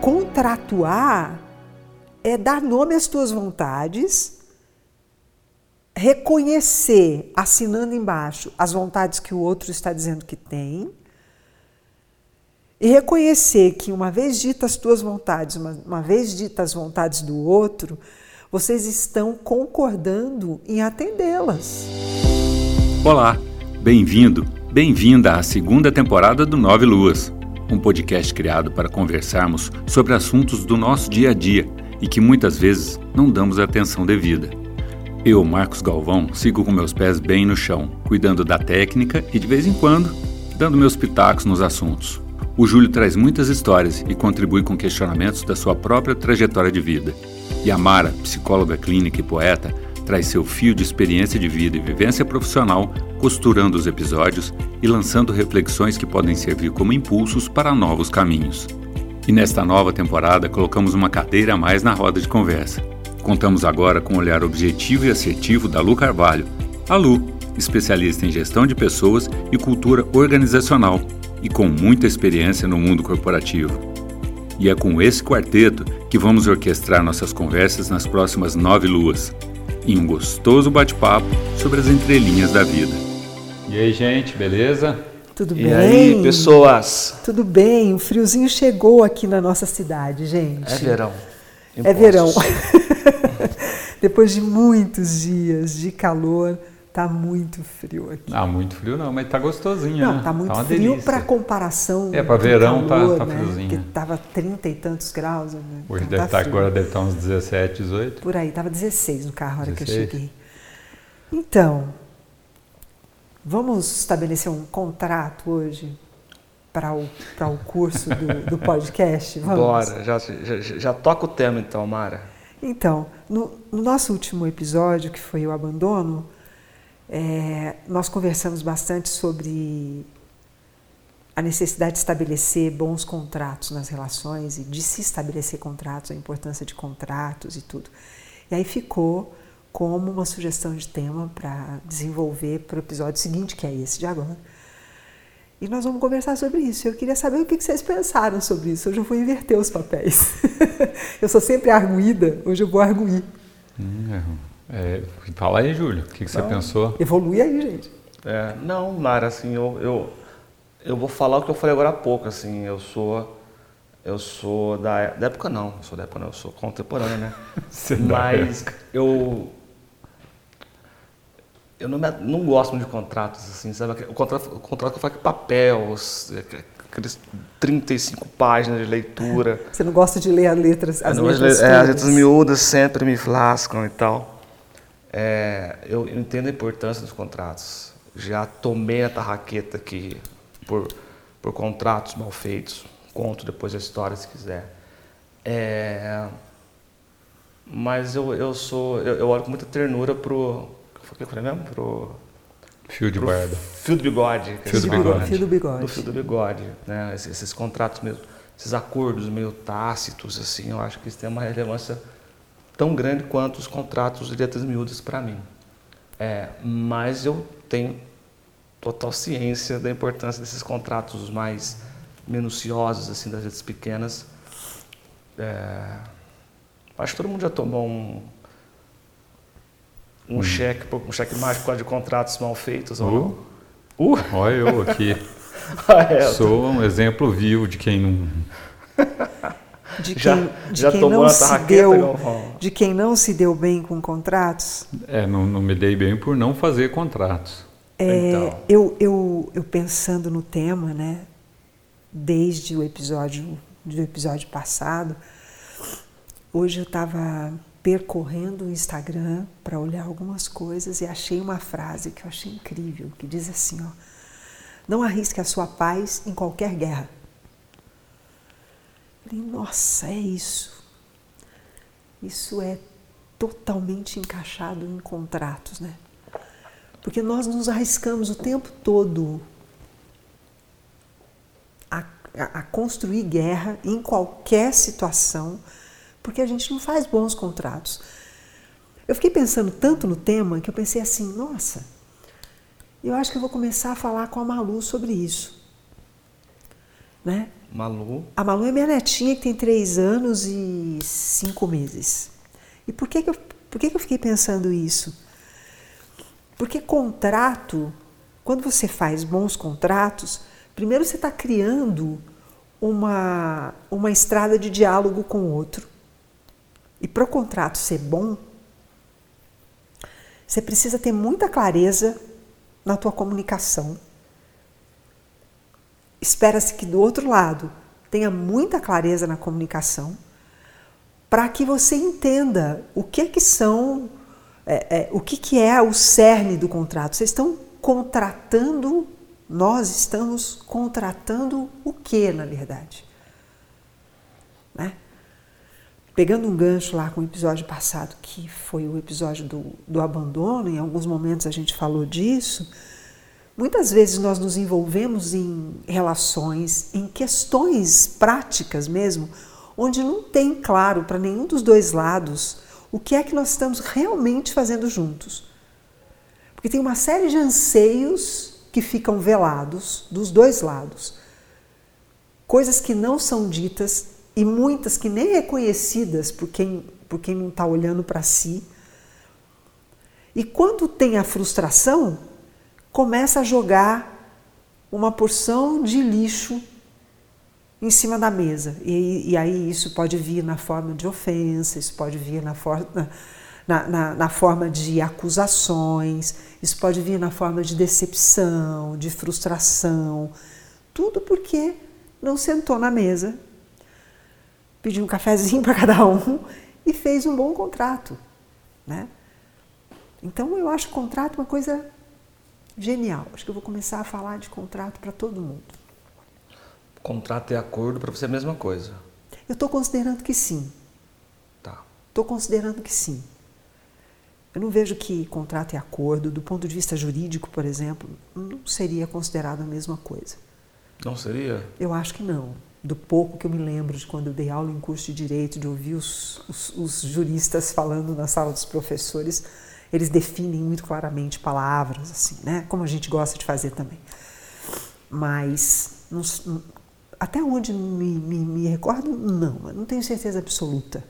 contratuar é dar nome às tuas vontades, reconhecer, assinando embaixo, as vontades que o outro está dizendo que tem, e reconhecer que, uma vez ditas as tuas vontades, uma, uma vez ditas as vontades do outro, vocês estão concordando em atendê-las. Olá, bem-vindo, bem-vinda à segunda temporada do Nove Luas, um podcast criado para conversarmos sobre assuntos do nosso dia a dia e que muitas vezes não damos atenção devida. Eu, Marcos Galvão, sigo com meus pés bem no chão, cuidando da técnica e, de vez em quando, dando meus pitacos nos assuntos. O Júlio traz muitas histórias e contribui com questionamentos da sua própria trajetória de vida. E a Mara, psicóloga clínica e poeta, traz seu fio de experiência de vida e vivência profissional, costurando os episódios e lançando reflexões que podem servir como impulsos para novos caminhos. E nesta nova temporada colocamos uma cadeira a mais na roda de conversa. Contamos agora com o olhar objetivo e assertivo da Lu Carvalho, a Lu, especialista em gestão de pessoas e cultura organizacional e com muita experiência no mundo corporativo. E é com esse quarteto que vamos orquestrar nossas conversas nas próximas nove luas, em um gostoso bate-papo sobre as entrelinhas da vida. E aí, gente, beleza? Tudo E bem? aí, pessoas? Tudo bem, o friozinho chegou aqui na nossa cidade, gente. É verão. É Impostos. verão. Depois de muitos dias de calor, tá muito frio aqui. Ah, muito frio não, mas tá gostosinho, Não, né? tá muito uma frio para comparação. É, do verão tá- calor, tá né? friozinho. Porque tava 30 e tantos graus. Né? Hoje Então deve tá estar, frio. agora deve estar uns 17, 18. Por aí, tava 16 no carro a hora que eu 16? cheguei. Então, vamos estabelecer um contrato hoje para o, para o curso do, do podcast? Vamos? Bora, já, já, já toca o tema então, Mara. Então, no, no nosso último episódio, que foi o abandono, é, nós conversamos bastante sobre a necessidade de estabelecer bons contratos nas relações e de se estabelecer contratos, a importância de contratos e tudo. E aí ficou como uma sugestão de tema para desenvolver para o episódio seguinte, que é esse de agora. E nós vamos conversar sobre isso. Eu queria saber o que vocês pensaram sobre isso. Hoje eu vou inverter os papéis. eu sou sempre arguída, hoje eu vou arguir. Hum, é, fala aí, Júlio, o que, que você pensou? Evolui aí, gente. É, não, Mara, assim, eu, eu, eu vou falar o que eu falei agora há pouco, assim, eu sou. Eu sou da, da época não, eu sou da época não, eu sou contemporâneo, né? Você dá Mas eu. Eu não, me- não gosto muito de contratos, assim, sabe? O contrato, o contrato que eu faço com papel, os- aqueles 35 páginas de leitura. Você não gosta de ler as letras, as Eu não- letras é, as letras miúdas sempre me lascam e tal. É, eu entendo a importância dos contratos. Já tomei a tarraqueta aqui por, por contratos mal feitos. Conto depois a história se quiser. É, mas eu, eu sou. Eu, eu olho com muita ternura pro. O que eu falei mesmo? Pro, Fio de barba. fio do bigode. Fio do bigode. Fio do bigode. do fio do bigode, né? Esses, esses contratos mesmo, esses acordos meio tácitos, assim, eu acho que isso tem uma relevância tão grande quanto os contratos de letras miúdas para mim. É, mas eu tenho total ciência da importância desses contratos mais minuciosos, assim, das letras pequenas. É, acho que todo mundo já tomou um um cheque, um cheque mágico de contratos mal feitos? Uh, Uh! olha eu aqui. Ah, é, Sou um exemplo vivo de quem não. De quem, Já- de já quem tomou não se deu, de quem não se deu bem com contratos. É, não, não me dei bem por não fazer contratos. É, Então. eu, eu, eu pensando no tema, né, desde o episódio do episódio passado, hoje eu estava percorrendo o Instagram para olhar algumas coisas e achei uma frase que eu achei incrível, que diz assim, ó, não arrisque a sua paz em qualquer guerra. Falei, nossa, é isso. Isso é totalmente encaixado em contratos, né? Porque nós nos arriscamos o tempo todo a, a, a construir guerra em qualquer situação, porque a gente não faz bons contratos. Eu fiquei pensando tanto no tema que eu pensei assim, nossa, eu acho que eu vou começar a falar com a Malu sobre isso. Né? Malu. A Malu é minha netinha que tem três anos e cinco meses. E por que, que, eu, por que, que eu fiquei pensando isso? Porque contrato, quando você faz bons contratos, primeiro você está criando uma, uma estrada de diálogo com o outro. E para o contrato ser bom, você precisa ter muita clareza na tua comunicação. Espera-se que do outro lado tenha muita clareza na comunicação para que você entenda o que que são, é, é, o que, que é o cerne do contrato. Vocês estão contratando, nós estamos contratando o que, na verdade? Né? Pegando um gancho lá com o episódio passado, que foi o episódio do, do abandono, em alguns momentos a gente falou disso. Muitas vezes nós nos envolvemos em relações, em questões práticas mesmo, onde não tem claro para nenhum dos dois lados o que é que nós estamos realmente fazendo juntos. Porque tem uma série de anseios que ficam velados dos dois lados. Coisas que não são ditas e muitas que nem reconhecidas por quem, por quem não está olhando para si. E quando tem a frustração, começa a jogar uma porção de lixo em cima da mesa. E, e aí isso pode vir na forma de ofensa, isso pode vir na, for, na, na, na forma de acusações, isso pode vir na forma de decepção, de frustração. Tudo porque não sentou na mesa pediu um cafezinho para cada um e fez um bom contrato. Né? Então eu acho contrato uma coisa genial. Acho que eu vou começar a falar de contrato para todo mundo. Contrato e acordo para você é a mesma coisa? Eu estou considerando que sim. Tá. Estou considerando que sim. Eu não vejo que contrato e acordo, do ponto de vista jurídico, por exemplo, não seria considerado a mesma coisa. Não seria? Eu acho que não do pouco que eu me lembro de quando eu dei aula em curso de direito, de ouvir os, os, os, juristas falando na sala dos professores, eles definem muito claramente palavras, assim, né? Como a gente gosta de fazer também. Mas, não, até onde me, me, me recordo, não, não tenho certeza absoluta.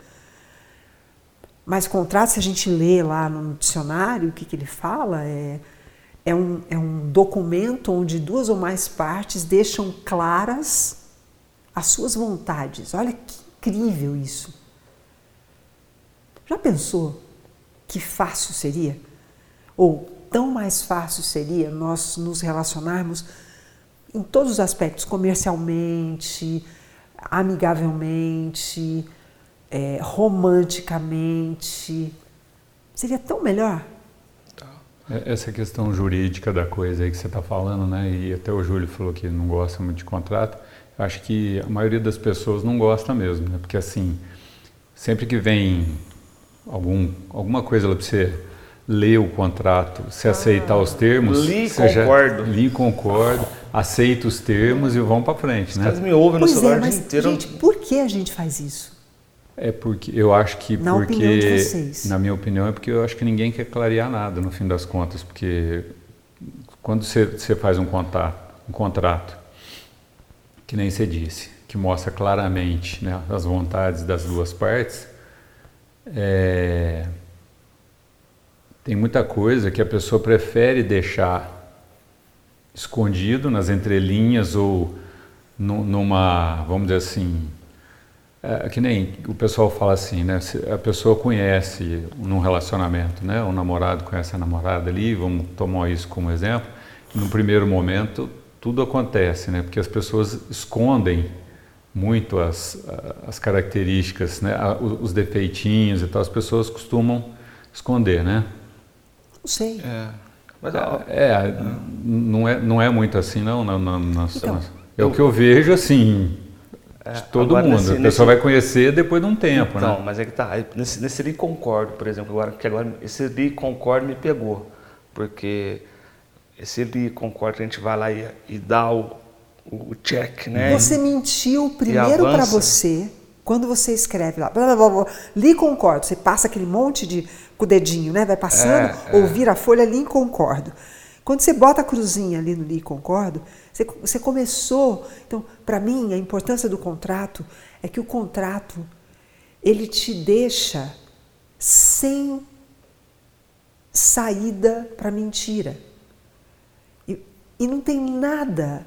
Mas contrato, se a gente lê lá no dicionário, o que, que ele fala é, é, um, é um documento onde duas ou mais partes deixam claras as suas vontades. Olha que incrível isso. Já pensou que fácil seria? Ou tão mais fácil seria nós nos relacionarmos em todos os aspectos, comercialmente, amigavelmente, é, romanticamente. Seria tão melhor. É, essa questão jurídica da coisa aí que você está falando, né? E até o Júlio falou que não gosta muito de contrato acho que a maioria das pessoas não gosta mesmo, né? Porque assim, sempre que vem algum, alguma coisa lá para você ler o contrato, se ah, aceitar os termos, li concordo, já, li concordo, aceita os termos e vão para frente, né? Os me ouvem no pois celular é, mas, inteiro. Gente, por que a gente faz isso? É porque eu acho que na porque opinião de vocês. na minha opinião é porque eu acho que ninguém quer clarear nada no fim das contas, porque quando você, você faz um contrato, um contrato que nem você disse, que mostra claramente né, as vontades das duas partes, é, tem muita coisa que a pessoa prefere deixar escondido nas entrelinhas ou numa, vamos dizer assim, é, que nem o pessoal fala assim, né? A pessoa conhece num relacionamento, né? O namorado conhece a namorada ali, vamos tomar isso como exemplo. No primeiro momento tudo acontece, né? Porque as pessoas escondem muito as, as características, né? os defeitinhos e tal. As pessoas costumam esconder, né? Não sei. É, mas, é, é, não é não é muito assim não. não, não, não então, é o que eu vejo assim é, de todo mundo. Nesse, a pessoa nesse... vai conhecer depois de um tempo, então, né? mas é que tá. Nesse, nesse ali concordo, por exemplo, agora que agora esse ali concordo me pegou, porque se ele concorda, a gente vai lá e, e dá o, o check, né? Você mentiu primeiro para você, quando você escreve lá, blá, blá, blá, li concordo, você passa aquele monte de com o dedinho, né? Vai passando, é, é. ou vira a folha, li concordo. Quando você bota a cruzinha ali no li concordo, você, você começou. Então, para mim, a importância do contrato é que o contrato ele te deixa sem saída para mentira. E, e não tem nada,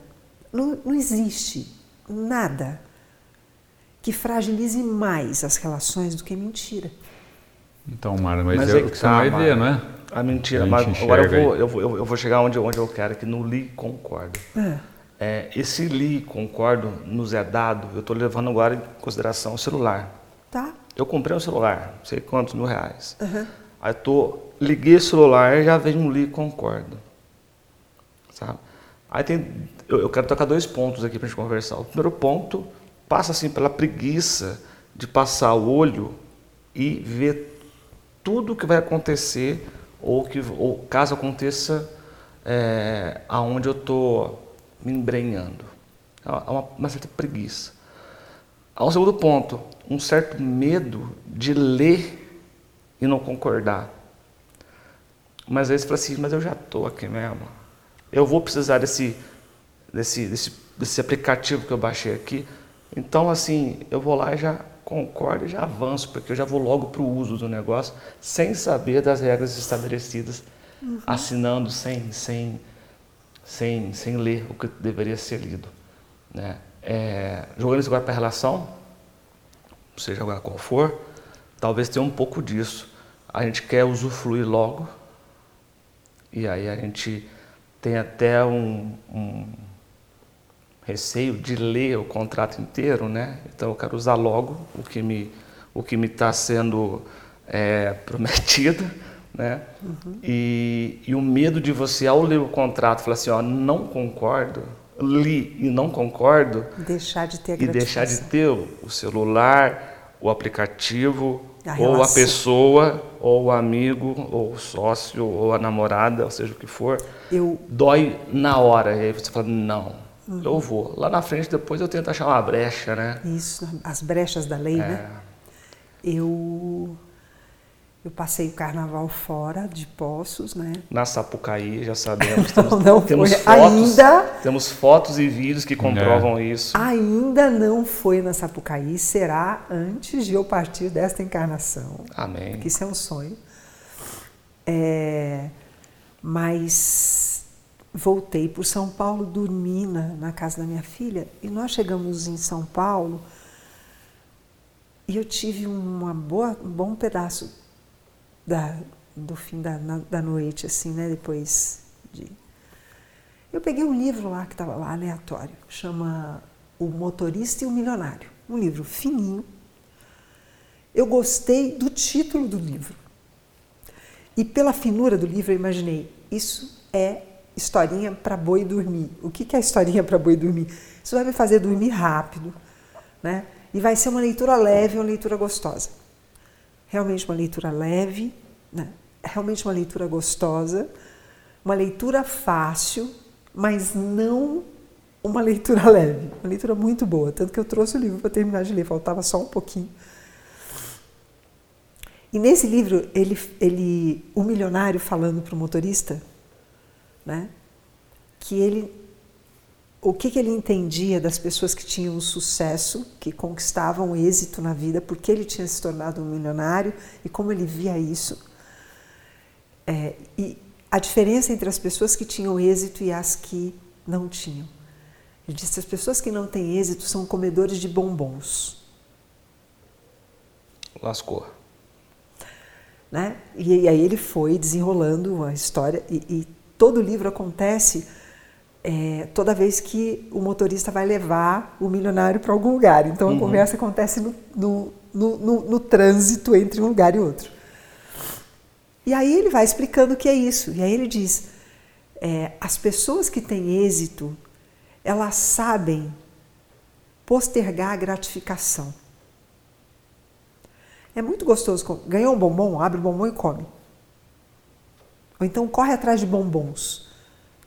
não, não existe nada que fragilize mais as relações do que mentira. Então, Mara, mas, mas é, é o que você tá, vai Mara, ver, não é? A mentira, a mas agora eu vou, eu, vou, eu vou chegar onde, onde eu quero, que no li concordo. É. É, esse li concordo nos é dado, eu estou levando agora em consideração o celular. Tá. Eu comprei um celular, não sei quantos mil reais. Uhum. Aí eu tô, liguei o celular e já vem um li concordo. Sabe? Aí tem, eu, eu quero tocar dois pontos aqui para a gente conversar. O primeiro ponto passa assim pela preguiça de passar o olho e ver tudo o que vai acontecer ou que ou caso aconteça é, aonde eu estou me embrenhando. Há uma, uma, certa preguiça. Há um segundo ponto, um certo medo de ler e não concordar. Mas aí você fala assim, mas eu já estou aqui mesmo. Eu vou precisar desse, desse, desse, desse aplicativo que eu baixei aqui. Então, assim, eu vou lá e já concordo e já avanço, porque eu já vou logo para o uso do negócio, sem saber das regras estabelecidas, uhum. assinando sem, sem, sem, sem ler o que deveria ser lido. Né? É, jogando isso agora para a relação, seja agora qual for, talvez tenha um pouco disso. A gente quer usufruir logo, e aí a gente tem até um, um receio de ler o contrato inteiro, né? Então eu quero usar logo o que me o que me está sendo é, prometido, né? Uhum. E, e o medo de você ao ler o contrato falar assim, ó, não concordo, li e não concordo, deixar de ter e deixar de ter o celular, o aplicativo a ou a pessoa, ou o amigo, ou o sócio, ou a namorada, ou seja o que for, eu... dói na hora. E aí você fala, não, Uhum. Eu vou. Lá na frente, depois eu tento achar uma brecha, né? Isso, as brechas da lei, né? é. né? Eu, eu passei o carnaval fora de Poços, né? Na Sapucaí, já sabemos. Temos, não, não temos foi. fotos, ainda, temos fotos e vídeos que comprovam é. isso. Ainda não foi na Sapucaí, será antes de eu partir desta encarnação. Amém. Que isso é um sonho. É, mas voltei para São Paulo, dormi na, na, casa da minha filha e nós chegamos em São Paulo e eu tive uma boa, um bom pedaço da, do fim da, na, da noite, assim, né? Depois de. Eu peguei um livro lá que estava lá aleatório, chama O Motorista e o Milionário. Um livro fininho. Eu gostei do título do livro. E pela finura do livro eu imaginei, isso é historinha para boi dormir. O que é historinha para boi dormir? Isso vai me fazer dormir rápido, né? E vai ser uma leitura leve, uma leitura gostosa. Realmente uma leitura leve, né? realmente uma leitura gostosa, uma leitura fácil, mas não uma leitura leve, uma leitura muito boa. Tanto que eu trouxe o livro para terminar de ler, faltava só um pouquinho. E nesse livro, ele, ele, o milionário falando para o motorista, né? que ele o que, que, ele entendia das pessoas que tinham sucesso, que conquistavam êxito na vida, porque ele tinha se tornado um milionário e como ele via isso. É, e a diferença entre as pessoas que tinham êxito e as que não tinham. Ele disse: as pessoas que não têm êxito são comedores de bombons. Lascou. Né? E, e aí ele foi desenrolando a história e, e todo o livro acontece é, toda vez que o motorista vai levar o milionário para algum lugar. Então a uhum. conversa acontece no, no, no, no, trânsito entre um lugar e outro. E aí ele vai explicando o que é isso. E aí ele diz: é, as pessoas que têm êxito, elas sabem postergar a gratificação. É muito gostoso. Ganhou um bombom, abre o bombom e come. Ou então corre atrás de bombons.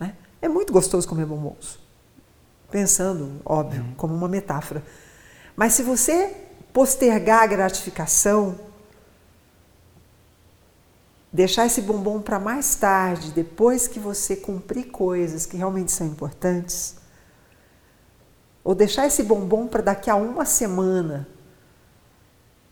Né? É muito gostoso comer bombons. Pensando, óbvio, uhum. como uma metáfora. Mas se você postergar a gratificação, deixar esse bombom para mais tarde, depois que você cumprir coisas que realmente são importantes, ou deixar esse bombom para daqui a uma semana,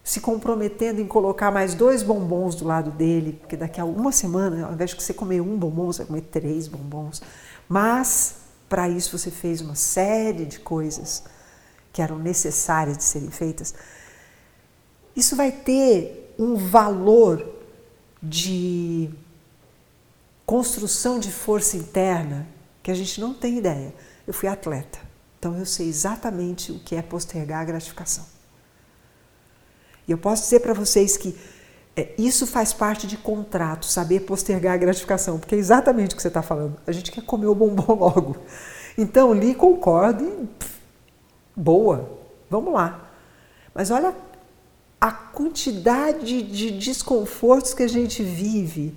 se comprometendo em colocar mais dois bombons do lado dele, porque daqui a uma semana, ao invés de você comer um bombom, você vai comer três bombons. Mas, para isso, você fez uma série de coisas que eram necessárias de serem feitas. Isso vai ter um valor de construção de força interna que a gente não tem ideia. Eu fui atleta. Então eu sei exatamente o que é postergar a gratificação. E eu posso dizer para vocês que é, isso faz parte de contrato, saber postergar a gratificação, porque é exatamente o que você está falando. A gente quer comer o bombom logo. Então, li, concordo e pff, boa, vamos lá. Mas olha a quantidade de desconfortos que a gente vive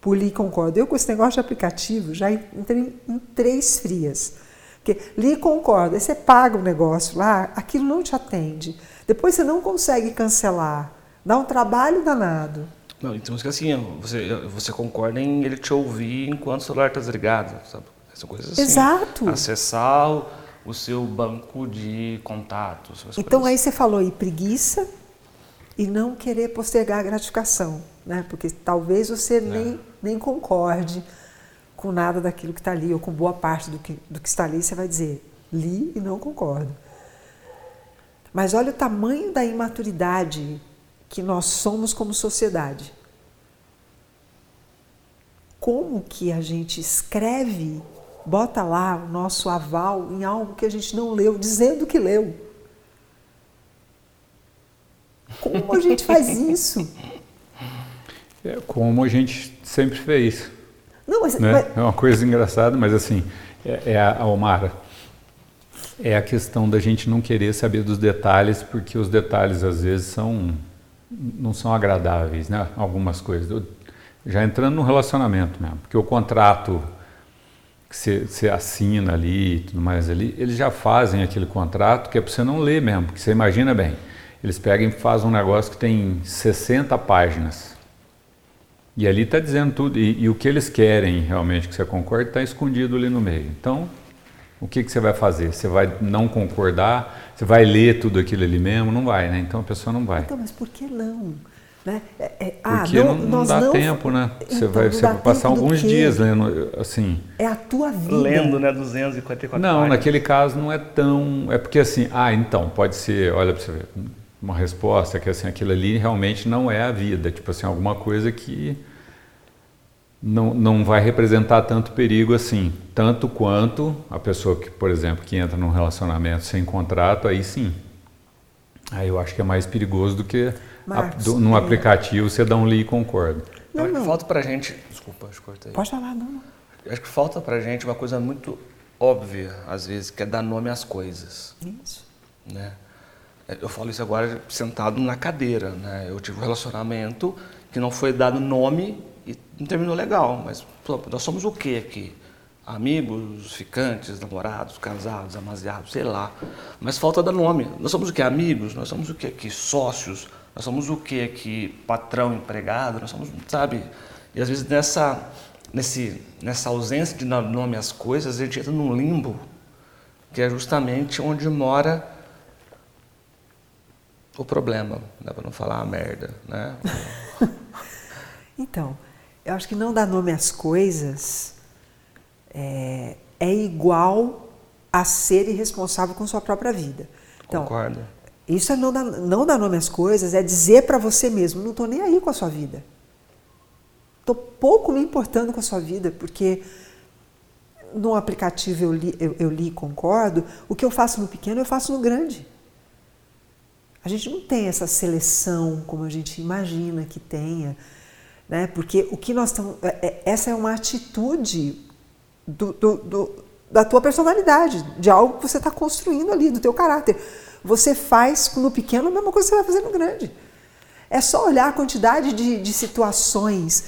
por li, concordo. Eu com esse negócio de aplicativo já entrei em três frias. Porque li concorda, aí você paga o um negócio lá, aquilo não te atende. Depois você não consegue cancelar. Dá um trabalho danado. Não, então assim, você, você concorda em ele te ouvir enquanto o celular está desligado, sabe? São coisas assim. Exato. Acessar o, o seu banco de contatos. Então aí você falou aí preguiça e não querer postergar a gratificação, né? Porque talvez você é. nem, nem concorde com nada daquilo que está ali, ou com boa parte do que, do que está ali, você vai dizer, li e não concordo. Mas olha o tamanho da imaturidade que nós somos como sociedade. Como que a gente escreve, bota lá o nosso aval em algo que a gente não leu, dizendo que leu. Como a gente faz isso? É como a gente sempre fez. Não, mas, né? mas... É uma coisa engraçada, mas assim, é, é a, a Omara. É a questão da gente não querer saber dos detalhes, porque os detalhes às vezes são não são agradáveis, né? Algumas coisas. Já entrando no relacionamento mesmo, porque o contrato que você assina ali e tudo mais ali, eles já fazem aquele contrato que é para você não ler mesmo, porque você imagina bem, eles pegam e fazem um negócio que tem 60 páginas. E ali está dizendo tudo, e, e, o que eles querem realmente que você concorde está escondido ali no meio. Então, o que, que você vai fazer? Você vai não concordar? Você vai ler tudo aquilo ali mesmo? Não vai, né? Então a pessoa não vai. Então, mas por que não? Né? É, é, ah, Porque não, não, não dá não... tempo, né? Então, você vai, você vai passar alguns dias lendo, assim... É a tua vida. Lendo, né? 254 Não, páginas. naquele caso não é tão... É porque assim, ah, então, pode ser, olha para você ver, uma resposta que assim, aquilo ali realmente não é a vida. Tipo assim, alguma coisa que não, não vai representar tanto perigo assim, tanto quanto a pessoa que, por exemplo, que entra num relacionamento sem contrato, aí sim. Aí eu acho que é mais perigoso do que Marcos, a, do, num é. aplicativo você dá um li e concorda. Não, não. Falta pra gente. Desculpa, acho que cortei. Pode falar, não. Acho que falta pra gente uma coisa muito óbvia, às vezes, que é dar nome às coisas. Isso. Né? Eu falo isso agora sentado na cadeira. Né? Eu tive um relacionamento que não foi dado nome e não terminou legal, mas nós somos o que aqui? Amigos, ficantes, namorados, casados, amaziados, sei lá. Mas falta dar nome. Nós somos o que? Amigos? Nós somos o que aqui? Sócios? Nós somos o que aqui? Patrão, empregado? Nós somos, sabe? E às vezes nessa, nesse, nessa ausência de dar nome às coisas, a gente entra num limbo, que é justamente onde mora o problema, dá para não falar a merda, né? então, eu acho que não dar nome às coisas é, é igual a ser irresponsável com sua própria vida. Então, Concordo. Isso é não dar, não dar nome às coisas, é dizer para você mesmo, não estou nem aí com a sua vida. Estou pouco me importando com a sua vida, porque no aplicativo eu li, eu, eu li concordo, o que eu faço no pequeno eu faço no grande. A gente não tem essa seleção como a gente imagina que tenha né? Porque o que nós estamos. É, é, essa é uma atitude do, do, do, da tua personalidade, de algo que você está construindo ali, do teu caráter. Você faz no pequeno a mesma coisa que você vai fazer no grande. É só olhar a quantidade de, de situações,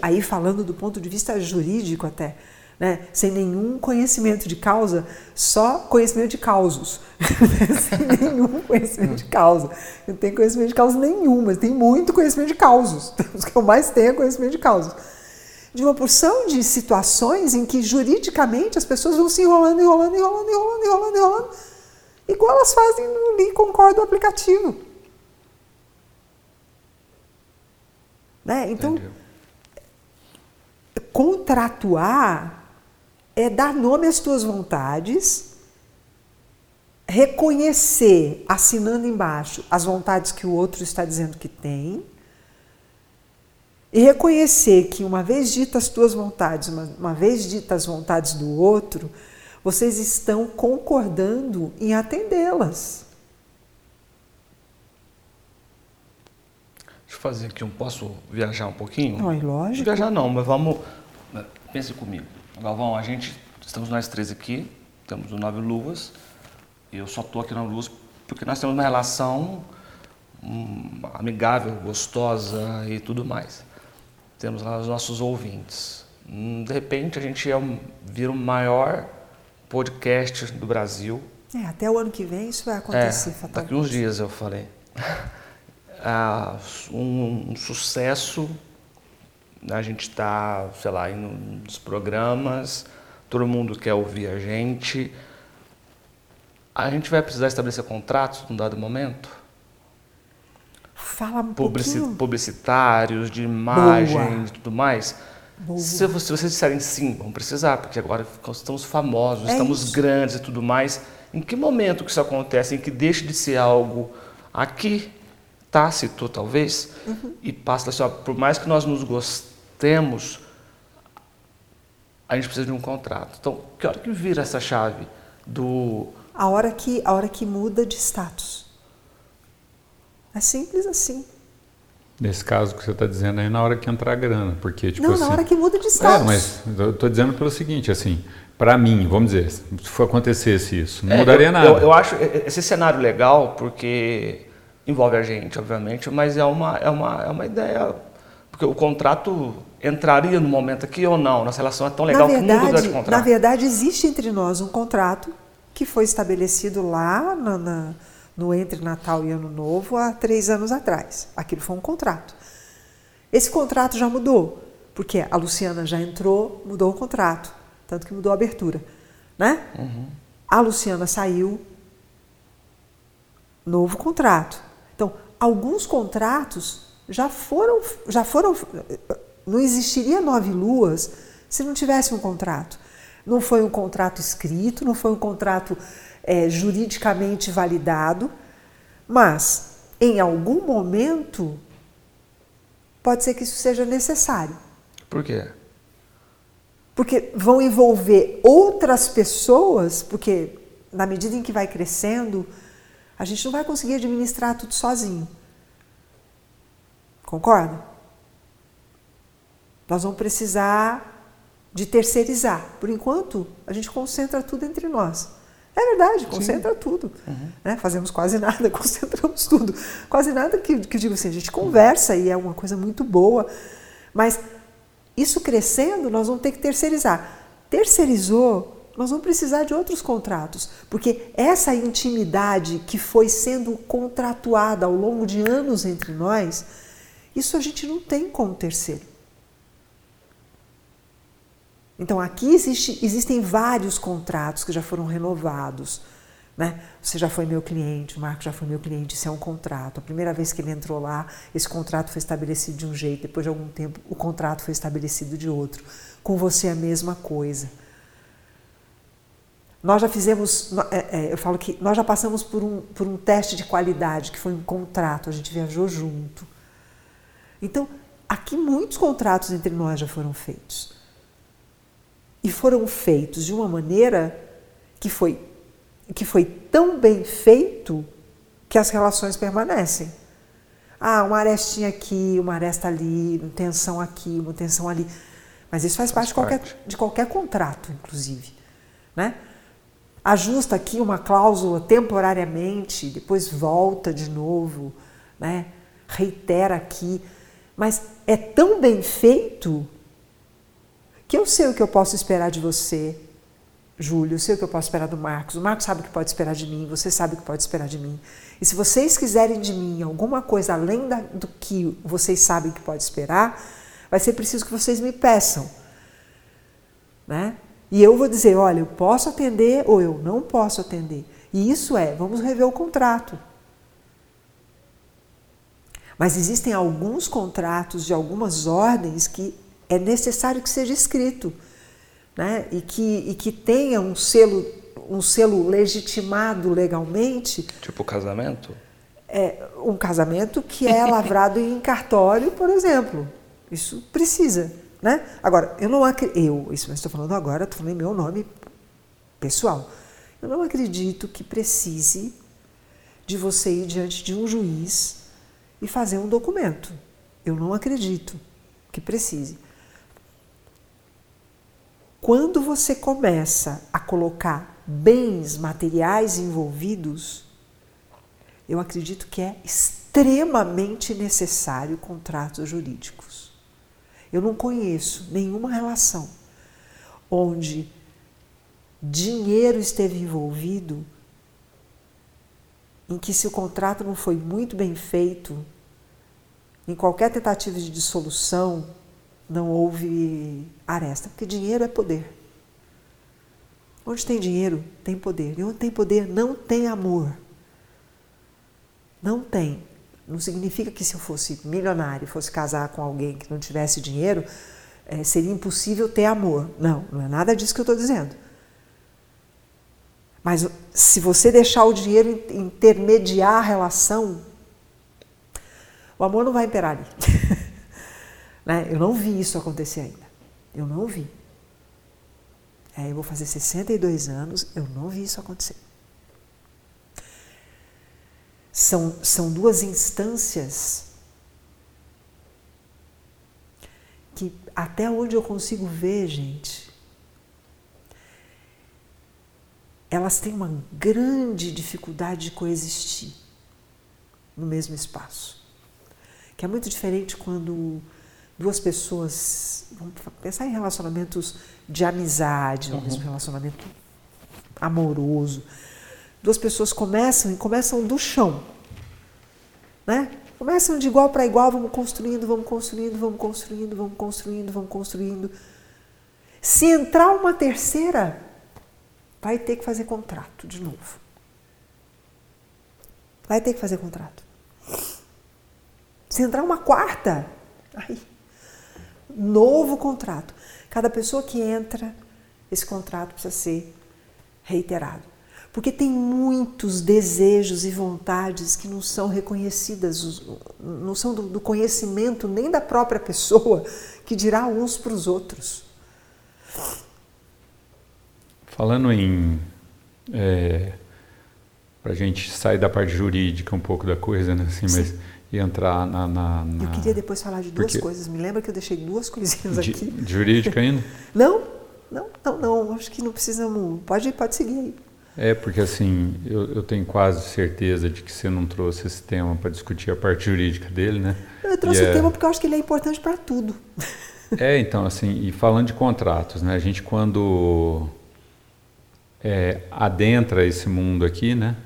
aí falando do ponto de vista jurídico até, né? sem nenhum conhecimento de causa, só conhecimento de causos. sem nenhum conhecimento de causa. Eu não tenho conhecimento de causa nenhum, mas tem muito conhecimento de causos. Os que eu mais tenho é conhecimento de causos. De uma porção de situações em que juridicamente as pessoas vão se enrolando, enrolando, enrolando, enrolando, enrolando, enrolando, igual elas fazem no Li Concordo aplicativo. Né? Então, Entendeu. contratuar é dar nome às tuas vontades, reconhecer, assinando embaixo, as vontades que o outro está dizendo que tem, e reconhecer que, uma vez ditas as tuas vontades, uma, uma vez ditas as vontades do outro, vocês estão concordando em atendê-las. Deixa eu fazer aqui um. Posso viajar um pouquinho? Não, é lógico. Viajar não, mas vamos. Pense comigo. Galvão, a gente, estamos nós três aqui, temos o Nove Luvas, eu só estou aqui na Luz porque nós temos uma relação hum, amigável, gostosa e tudo mais. Temos lá os nossos ouvintes. Hum, de repente a gente é um, vira o maior podcast do Brasil. É, até o ano que vem isso vai acontecer. É, daqui uns dias eu falei. ah, um, um sucesso a gente está, sei lá, indo nos programas, todo mundo quer ouvir a gente. A gente vai precisar estabelecer contratos num dado momento? Fala um Publici pouquinho. Publicitários, de imagem e tudo mais. Boa. Se, vocês disserem sim, vamos precisar, porque agora estamos famosos, é estamos isso. grandes e tudo mais. Em que momento que isso acontece? Em que deixa de ser algo aqui tácito, talvez, uhum. e passa assim, ó, por mais que nós nos gostemos, a gente precisa de um contrato. Então, que hora que vira essa chave do... A hora que, a hora que muda de status. É simples assim. Nesse caso que você está dizendo aí, na hora que entrar a grana, porque tipo Não, assim, na hora que muda de status. É, mas eu estou dizendo pelo seguinte, assim, para mim, vamos dizer, se for acontecesse isso, não é, mudaria eu, nada. Eu, eu acho esse cenário legal porque envolve a gente, obviamente, mas é uma, é uma, é uma ideia. Porque o contrato entraria no momento aqui ou não? Nossa relação é tão legal verdade, que muda de contrato. Na verdade, existe entre nós um contrato que foi estabelecido lá na, na, no Entre Natal e Ano Novo há três anos atrás. Aquilo foi um contrato. Esse contrato já mudou, porque a Luciana já entrou, mudou o contrato, tanto que mudou a abertura. Né? Uhum. A Luciana saiu, novo contrato. Então, alguns contratos já foram, já foram, não existiria nove luas se não tivesse um contrato. Não foi um contrato escrito, não foi um contrato é, juridicamente validado, mas em algum momento pode ser que isso seja necessário. Por quê? Porque vão envolver outras pessoas, porque na medida em que vai crescendo, a gente não vai conseguir administrar tudo sozinho. Concorda? Nós vamos precisar de terceirizar. Por enquanto, a gente concentra tudo entre nós. É verdade, concentra Sim. tudo. Uhum. Né? Fazemos quase nada, concentramos tudo. Quase nada que, que digo assim, a gente conversa e é uma coisa muito boa. Mas isso crescendo, nós vamos ter que terceirizar. Terceirizou, nós vamos precisar de outros contratos, porque essa intimidade que foi sendo contratuada ao longo de anos entre nós, isso a gente não tem como terceiro. Então aqui existe, existem vários contratos que já foram renovados. Né? Você já foi meu cliente, o Marco já foi meu cliente, isso é um contrato. A primeira vez que ele entrou lá, esse contrato foi estabelecido de um jeito, depois de algum tempo, o contrato foi estabelecido de outro. Com você é a mesma coisa. Nós já fizemos, é, é, eu falo que nós já passamos por um, por um teste de qualidade, que foi um contrato, a gente viajou junto. Então, aqui muitos contratos entre nós já foram feitos. E foram feitos de uma maneira que foi, que foi tão bem feito que as relações permanecem. Ah, uma arestinha aqui, uma aresta ali, uma tensão aqui, uma tensão ali. Mas isso faz, faz parte, parte. De, qualquer, de qualquer contrato, inclusive. Né? ajusta aqui uma cláusula temporariamente, depois volta de novo, né? reitera aqui. Mas é tão bem feito que eu sei o que eu posso esperar de você, Júlio, eu sei o que eu posso esperar do Marcos, o Marcos sabe o que pode esperar de mim, você sabe o que pode esperar de mim. E se vocês quiserem de mim alguma coisa além da, do que vocês sabem que pode esperar, vai ser preciso que vocês me peçam. Né? E eu vou dizer, olha, eu posso atender ou eu não posso atender. E isso é, vamos rever o contrato. Mas existem alguns contratos de algumas ordens que é necessário que seja escrito né? e, que, e que tenha um selo, um selo legitimado legalmente. Tipo casamento? É, um casamento que é lavrado em cartório, por exemplo. Isso precisa. Né? Agora, eu não acredito, eu, isso estou falando agora, estou falando em meu nome pessoal. Eu não acredito que precise de você ir diante de um juiz e fazer um documento. Eu não acredito que precise. Quando você começa a colocar bens materiais envolvidos, eu acredito que é extremamente necessário contratos jurídicos. Eu não conheço nenhuma relação onde dinheiro esteve envolvido em que se o contrato não foi muito bem feito, em qualquer tentativa de dissolução, não houve aresta, porque dinheiro é poder. Onde tem dinheiro, tem poder. E onde tem poder, não tem amor. Não tem. Não significa que se eu fosse milionário, fosse casar com alguém que não tivesse dinheiro, é, seria impossível ter amor. Não, não é nada disso que eu estou dizendo. Mas se você deixar o dinheiro intermediar a relação, o amor não vai imperar ali. Né? Eu não vi isso acontecer ainda. Eu não vi. É, eu vou fazer 62 anos, eu não vi isso acontecer. São, são duas instâncias que, até onde eu consigo ver, gente, elas têm uma grande dificuldade de coexistir no mesmo espaço. Que é muito diferente quando duas pessoas, vamos pensar em relacionamentos de amizade, uhum. um relacionamento amoroso. Duas pessoas começam e começam do chão, né? Começam de igual para igual, vamos construindo, vamos construindo, vamos construindo, vamos construindo, vamos construindo. Se entrar uma terceira, vai ter que fazer contrato de novo. Vai ter que fazer contrato. Se entrar uma quarta, aí novo contrato. Cada pessoa que entra, esse contrato precisa ser reiterado. Porque tem muitos desejos e vontades que não são reconhecidas, não são do, do conhecimento nem da própria pessoa, que dirá uns para os outros. Falando em. É, para a gente sair da parte jurídica um pouco da coisa, né? Assim, mas e entrar na, na, na, Eu queria depois falar de duas Porque... coisas. Me lembra que eu deixei duas coisinhas aqui. De jurídica ainda? não, não, não, não. Acho que não precisamos. Pode, pode seguir aí. É, porque assim, eu, eu tenho quase certeza de que você não trouxe esse tema para discutir a parte jurídica dele, né? Eu trouxe e o é... tema porque eu acho que ele é importante para tudo. É, então, assim, e falando de contratos, né? A gente quando é, adentra esse mundo aqui, né?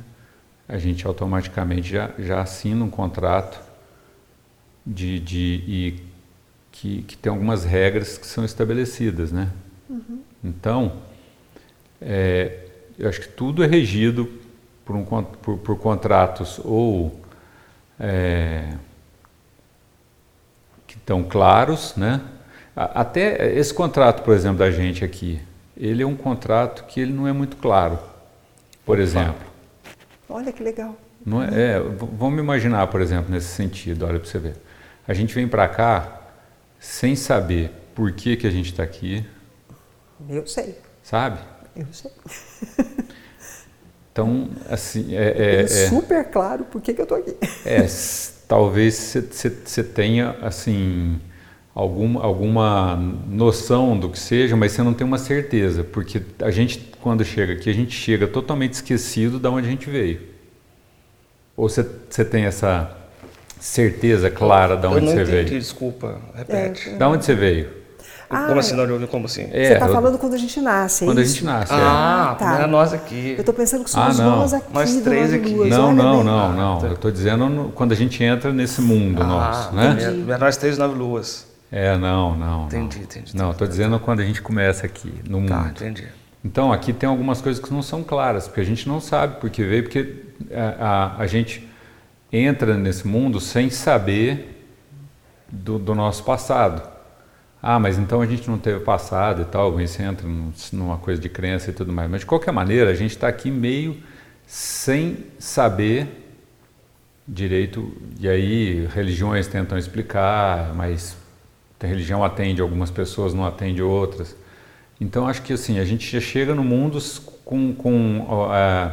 A gente automaticamente já, já assina um contrato de, de, e que, que tem algumas regras que são estabelecidas, né? Uhum. Então, é, eu acho que tudo é regido por, um, por, por contratos ou é, que estão claros, né? Até esse contrato, por exemplo, da gente aqui, ele é um contrato que ele não é muito claro. Por exemplo, Olha que legal. Não é, é, vamos imaginar, por exemplo, nesse sentido, olha para você ver. A gente vem para cá sem saber por que, que a gente está aqui. Eu sei. Sabe? Eu sei. Então, assim, é, é, é, super claro por que, que eu estou aqui. É, talvez você tenha, assim, alguma, alguma noção do que seja, mas você não tem uma certeza, porque a gente, quando chega aqui, a gente chega totalmente esquecido de onde a gente veio. Ou você, você tem essa certeza clara de onde você entendi, veio? desculpa, repete. É, de onde você veio? Ah, como assim, não como assim? É, você está eu- falando quando a gente nasce, é Quando a isso? gente nasce. é. Ah, tá. tá. nós aqui. Eu estou pensando que somos Ah, não. nós aqui Nós três aqui. Não, olha não, bem. não, não. tá. Eu estou dizendo quando a gente entra nesse mundo nosso, ah, né? entendi. É, nós três nove luas. É, não, não. Entendi, não. entendi. Não, estou dizendo quando a gente começa aqui, no Tá, mundo. entendi. Então, aqui tem algumas coisas que não são claras, porque a gente não sabe por que veio, porque a, a, a gente entra nesse mundo sem saber do, do nosso passado. Ah, mas então a gente não teve passado e tal, você entra num- numa coisa de crença e tudo mais. Mas, de qualquer maneira, a gente está aqui meio sem saber direito, e aí religiões tentam explicar, mas a religião atende algumas pessoas, não atende outras. Então acho que assim a gente já chega no mundo com, com é,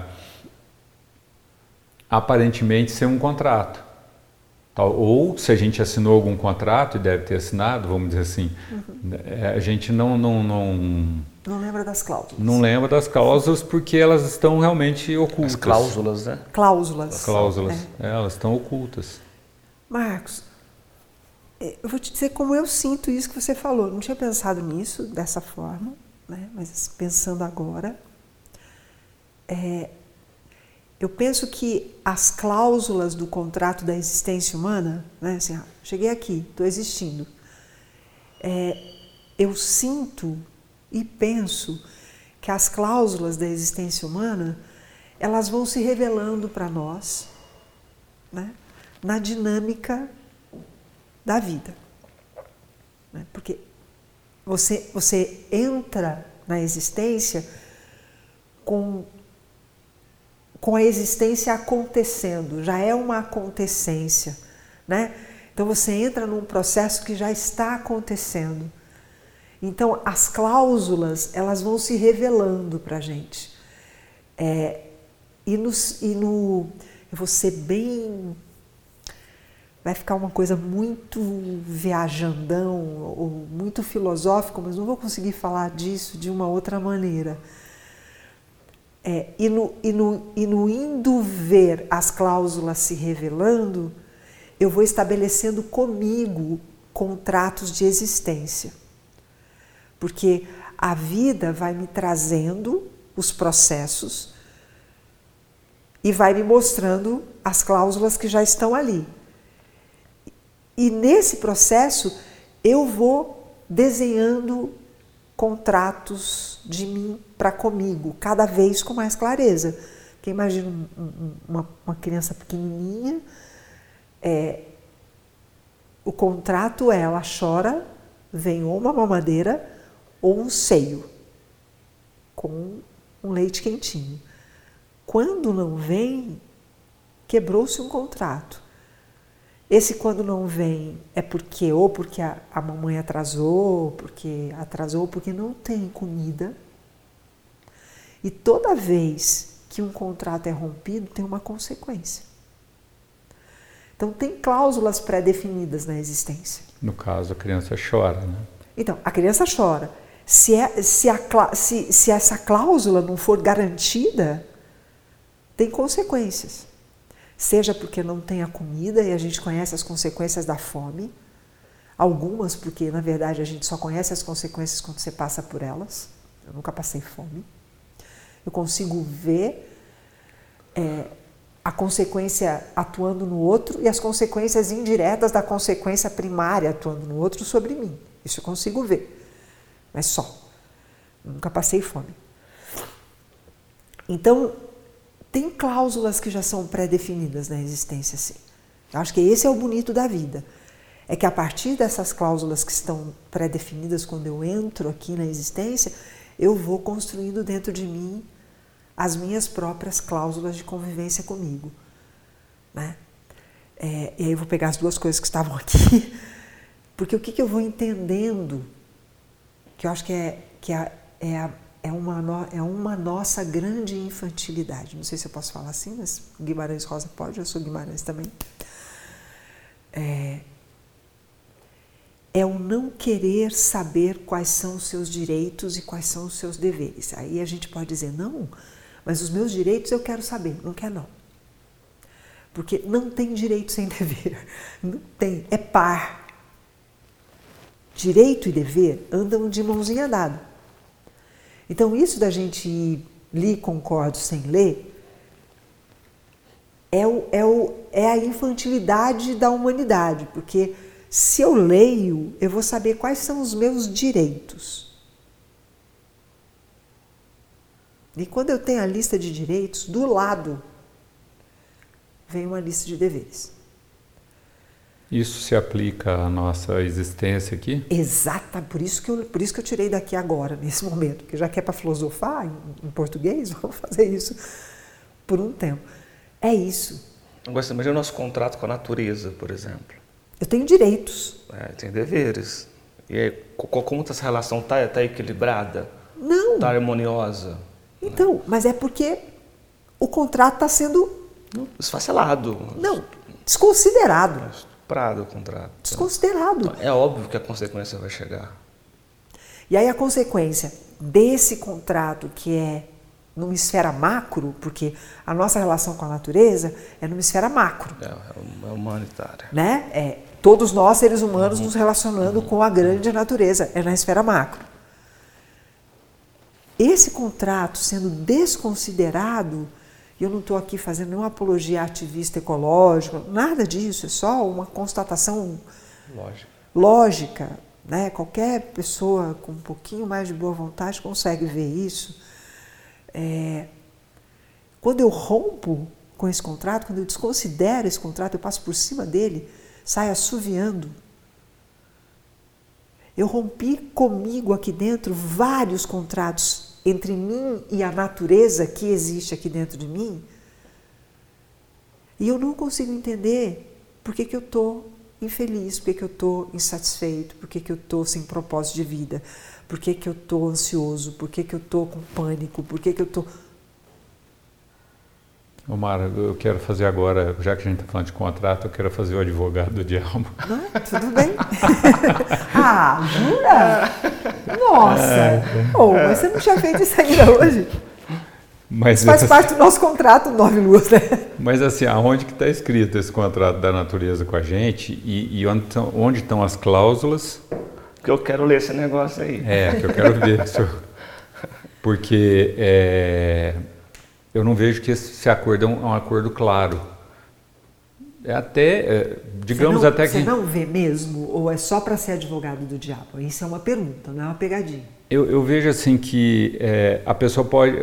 aparentemente ser um contrato. Tal- Ou se a gente assinou algum contrato e deve ter assinado, vamos dizer assim, é, a gente não, não, não, Não lembra das cláusulas. não lembra das cláusulas porque elas estão realmente ocultas. As cláusulas, né? Cláusulas. As cláusulas, É. é, elas estão ocultas. Marcos, eu vou te dizer como eu sinto isso que você falou. Não tinha pensado nisso dessa forma, né? mas pensando agora, é, eu penso que as cláusulas do contrato da existência humana, né? assim, ah, cheguei aqui, estou existindo, é, eu sinto e penso que as cláusulas da existência humana elas vão se revelando para nós, né? na dinâmica da vida. né? Porque você, você entra na existência com, com a existência acontecendo, já é uma acontecência. Né? Então você entra num processo que já está acontecendo. Então as cláusulas elas vão se revelando para a gente. É, e, nos, e no. Eu vou ser bem vai ficar uma coisa muito viajandão ou muito filosófico, mas não vou conseguir falar disso de uma outra maneira. É, e, no, e, no, e no indo ver as cláusulas se revelando, eu vou estabelecendo comigo contratos de existência. Porque a vida vai me trazendo os processos e vai me mostrando as cláusulas que já estão ali. E nesse processo eu vou desenhando contratos de mim para comigo, cada vez com mais clareza. Porque imagina um- um- uma, uma criança pequenininha, é, o contrato é ela chora, vem ou uma mamadeira ou um seio com um leite quentinho. Quando não vem, quebrou-se um contrato. Esse quando não vem é porque ou porque a, a mamãe atrasou, ou porque atrasou, ou porque não tem comida. E toda vez que um contrato é rompido, tem uma consequência. Então tem cláusulas pré-definidas na existência. No caso, a criança chora, né? Então, a criança chora. Se, é, se, a, se, se essa cláusula não for garantida, tem consequências. Seja porque não tem a comida e a gente conhece as consequências da fome, algumas porque na verdade a gente só conhece as consequências quando você passa por elas. Eu nunca passei fome. Eu consigo ver é, a consequência atuando no outro e as consequências indiretas da consequência primária atuando no outro sobre mim. Isso eu consigo ver, mas só. Eu nunca passei fome. Então, tem cláusulas que já são pré-definidas na existência, sim. Eu acho que esse é o bonito da vida. É que a partir dessas cláusulas que estão pré-definidas quando eu entro aqui na existência, eu vou construindo dentro de mim as minhas próprias cláusulas de convivência comigo. Né? É, e aí eu vou pegar as duas coisas que estavam aqui, porque o que, que eu vou entendendo, que eu acho que é, que é, é, a- é uma, no- é uma nossa grande infantilidade. Não sei se eu posso falar assim, mas Guimarães Rosa pode, eu sou Guimarães também. É, é o não querer saber quais são os seus direitos e quais são os seus deveres. Aí a gente pode dizer, não, mas os meus direitos eu quero saber. Não quer, não. Porque não tem direito sem dever. Não tem. É par. direito e dever andam de mãozinha dada. Então, isso da gente ir concordo, sem ler, é, o, é, o, é a infantilidade da humanidade, porque se eu leio, eu vou saber quais são os meus direitos. E quando eu tenho a lista de direitos, do lado vem uma lista de deveres. Isso se aplica à nossa existência aqui? Exata, por isso que eu, por isso que eu tirei daqui agora, nesse momento, porque já que é para filosofar em, em, português, vamos fazer isso por um tempo. É isso. Agora, imagina o nosso contrato com a natureza, por exemplo. Eu tenho direitos. É, tem deveres. E aí, como essa relação está tá equilibrada? Não. Está harmoniosa? Então, né? mas é porque o contrato está sendo... Esfacelado. Não, desconsiderado estuprado o contrato. Desconsiderado. Então, é óbvio que a consequência vai chegar. E aí a consequência desse contrato que é numa esfera macro, porque a nossa relação com a natureza é numa esfera macro. É, é, é humanitária. Né? É, todos nós, seres humanos, uhum. nos relacionando uhum. com a grande natureza, é na esfera macro. Esse contrato sendo desconsiderado e eu não estou aqui fazendo nenhuma apologia ativista ecológica, nada disso, é só uma constatação lógica. lógica né? Qualquer pessoa com um pouquinho mais de boa vontade consegue ver isso. É... Quando eu rompo com esse contrato, quando eu desconsidero esse contrato, eu passo por cima dele, saio assoviando. Eu rompi comigo aqui dentro vários contratos entre mim e a natureza que existe aqui dentro de mim. E eu não consigo entender por que, que eu estou infeliz, por que, que eu estou insatisfeito, por que, que eu estou sem propósito de vida, por que, que eu estou ansioso, por que, que eu estou com pânico, por que, que eu estou. Omar, eu quero fazer agora, já que a gente está falando de contrato, eu quero fazer o advogado do diabo. Ah, tudo bem. ah, jura? Nossa! É. Oh, mas você não tinha feito isso ainda hoje? Mas faz parte do nosso contrato Nove Luas, né? Mas assim, aonde que está escrito esse contrato da natureza com a gente e, e onde, estão, onde estão as cláusulas? Que eu quero ler esse negócio aí. É, que eu quero ver. Porque é, eu não vejo que esse acordo é um, é um acordo claro. É até, é, digamos não, até que... Você não vê mesmo ou é só para ser advogado do diabo? Isso é uma pergunta, não é uma pegadinha. Eu, eu vejo assim que é, a pessoa pode,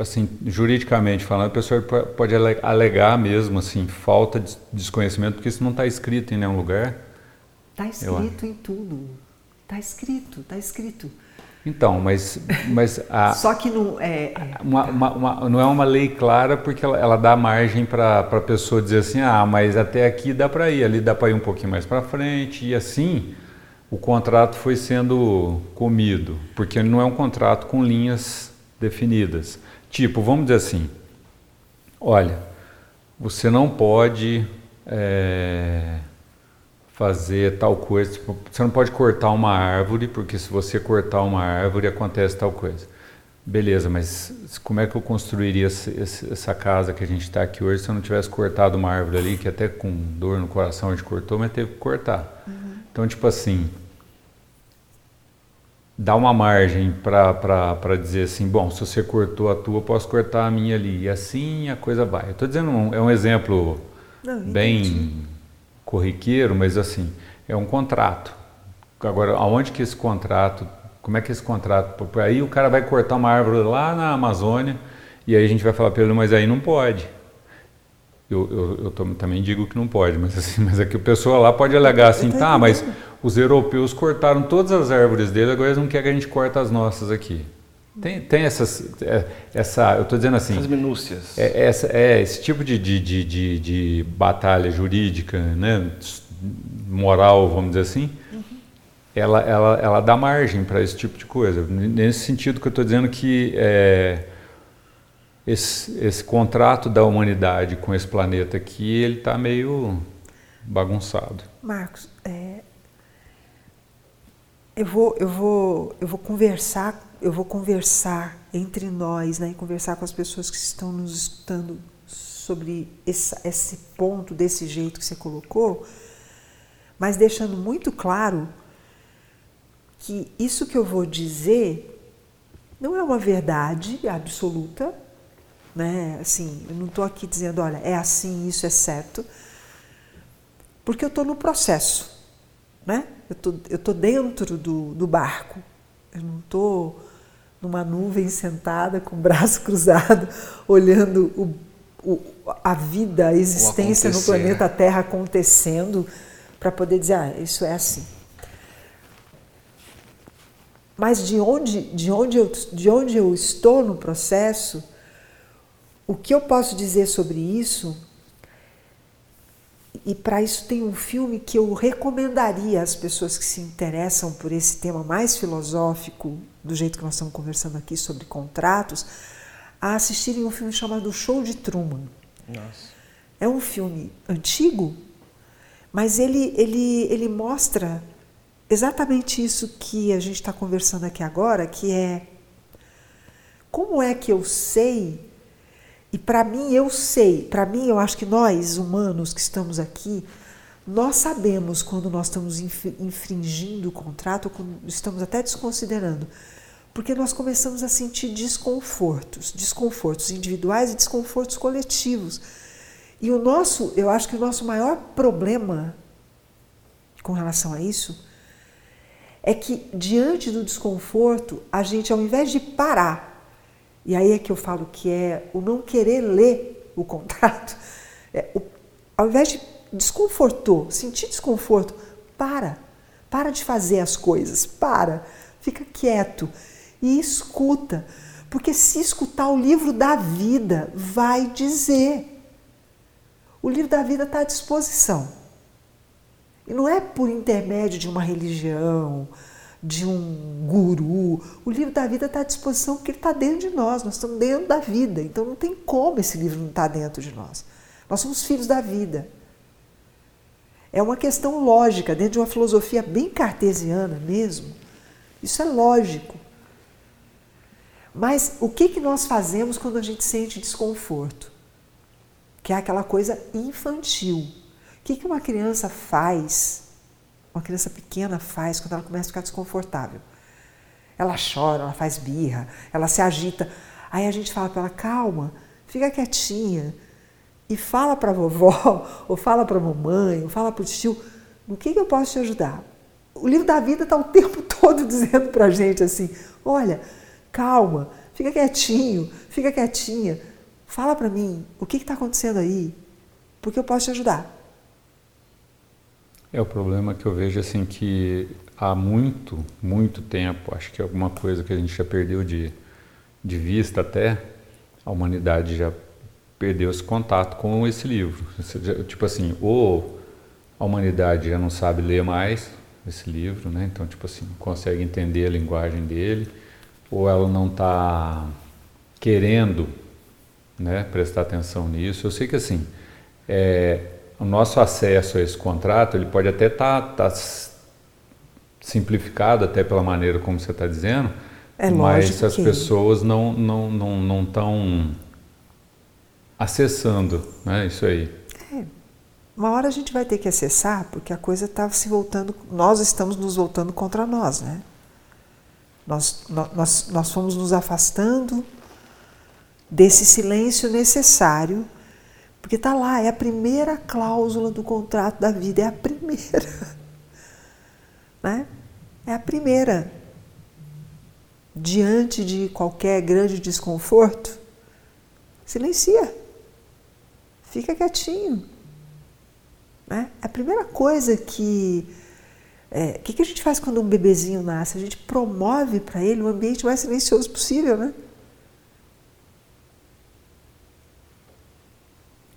assim, juridicamente falando, a pessoa pode alegar mesmo assim falta de desconhecimento, porque isso não está escrito em nenhum lugar. Está escrito em tudo. Está escrito, está escrito. Então, mas, mas a, só que não é, é. Uma, uma, uma, não é uma lei clara porque ela, ela dá margem para a pessoa dizer assim, ah, mas até aqui dá para ir, ali dá para ir um pouquinho mais para frente e assim o contrato foi sendo comido, porque não é um contrato com linhas definidas. Tipo, vamos dizer assim, olha, você não pode é, fazer tal coisa. Tipo, você não pode cortar uma árvore, porque se você cortar uma árvore acontece tal coisa. Beleza, mas como é que eu construiria essa casa que a gente está aqui hoje se eu não tivesse cortado uma árvore ali, que até com dor no coração a gente cortou, mas teve que cortar. Uhum. Então, tipo assim, dá uma margem para dizer assim, bom, se você cortou a tua, eu posso cortar a minha ali. E assim a coisa vai. Eu estou dizendo, um, é um exemplo não, bem corriqueiro, mas assim, é um contrato. Agora, aonde que esse contrato, como é que esse contrato, aí o cara vai cortar uma árvore lá na Amazônia e aí a gente vai falar para ele, mas aí não pode. Eu, eu, eu também digo que não pode, mas assim, mas é que a pessoa lá pode alegar assim, tá, mas os europeus cortaram todas as árvores dele, agora eles não querem que a gente corte as nossas aqui. Tem, tem essas, é, essa, eu estou dizendo assim. As minúcias. É, essa, é esse tipo de, de, de, de, de batalha jurídica, né, moral, vamos dizer assim, uhum. ela, ela, ela dá margem para esse tipo de coisa. Nesse sentido que eu estou dizendo que é, esse, esse contrato da humanidade com esse planeta aqui, ele está meio bagunçado. Marcos, é, eu vou, eu vou, eu vou conversar eu vou conversar entre nós, né, e conversar com as pessoas que estão nos escutando sobre esse, esse ponto desse jeito que você colocou, mas deixando muito claro que isso que eu vou dizer não é uma verdade absoluta, né? Assim, eu não estou aqui dizendo, olha, é assim, isso é certo, porque eu estou no processo, né? Eu tô, eu tô dentro do, do barco, eu não estou numa nuvem sentada com o braço cruzado, olhando o, o, a vida, a existência no planeta Terra acontecendo, para poder dizer, ah, isso é assim. Mas de onde, de, onde eu, de onde eu estou no processo, o que eu posso dizer sobre isso? E para isso tem um filme que eu recomendaria às pessoas que se interessam por esse tema mais filosófico, do jeito que nós estamos conversando aqui sobre contratos, a assistirem um filme chamado Show de Truman. Nossa. É um filme antigo, mas ele, ele, ele mostra exatamente isso que a gente está conversando aqui agora, que é como é que eu sei, e para mim eu sei, para mim eu acho que nós, humanos que estamos aqui, nós sabemos quando nós estamos infringindo o contrato, quando estamos até desconsiderando, porque nós começamos a sentir desconfortos, desconfortos individuais e desconfortos coletivos. E o nosso, eu acho que o nosso maior problema com relação a isso é que diante do desconforto, a gente, ao invés de parar, e aí é que eu falo que é o não querer ler o contrato, é, o, ao invés de desconfortou, sentir desconforto, para, para de fazer as coisas, para, fica quieto e escuta, porque se escutar o livro da vida, vai dizer. O livro da vida está à disposição. E não é por intermédio de uma religião, de um guru. O livro da vida está à disposição porque ele está dentro de nós, nós estamos dentro da vida. Então não tem como esse livro não estar tá dentro de nós. Nós somos filhos da vida. É uma questão lógica, dentro de uma filosofia bem cartesiana mesmo. Isso é lógico. Mas o que, que nós fazemos quando a gente sente desconforto? Que é aquela coisa infantil que, que uma criança faz, uma criança pequena faz quando ela começa a ficar desconfortável? Ela chora, ela faz birra, ela se agita. Aí a gente fala para ela, calma, fica quietinha e fala para a vovó, ou fala para a mamãe, ou fala para o tio, no que, que eu posso te ajudar? O livro da vida está o tempo todo dizendo para a gente assim, olha, calma, fica quietinho, fica quietinha, fala para mim, o que está acontecendo aí? Porque eu posso te ajudar. É o problema que eu vejo assim que há muito, muito tempo, acho que é alguma coisa que a gente já perdeu de, de vista até, a humanidade já perdeu esse contato com esse livro. Tipo assim, ou a humanidade já não sabe ler mais esse livro, né? Então, tipo assim, consegue entender a linguagem dele, ou ela não está querendo, né, prestar atenção nisso. Eu sei que assim, é, o nosso acesso a esse contrato ele pode até estar tá, tá simplificado até pela maneira como você está dizendo, é mas as que... pessoas não não não não estão acessando, né? Isso aí. É. Uma hora a gente vai ter que acessar porque a coisa está se voltando, nós estamos nos voltando contra nós, né? Nós, nós, nós fomos nos afastando desse silêncio necessário porque está lá, é a primeira cláusula do contrato da vida, é a primeira. Né? É a primeira. Diante de qualquer grande desconforto, silencia. Fica quietinho. Né? A primeira coisa que. O é, que, que a gente faz quando um bebezinho nasce? A gente promove para ele o ambiente mais silencioso possível, né?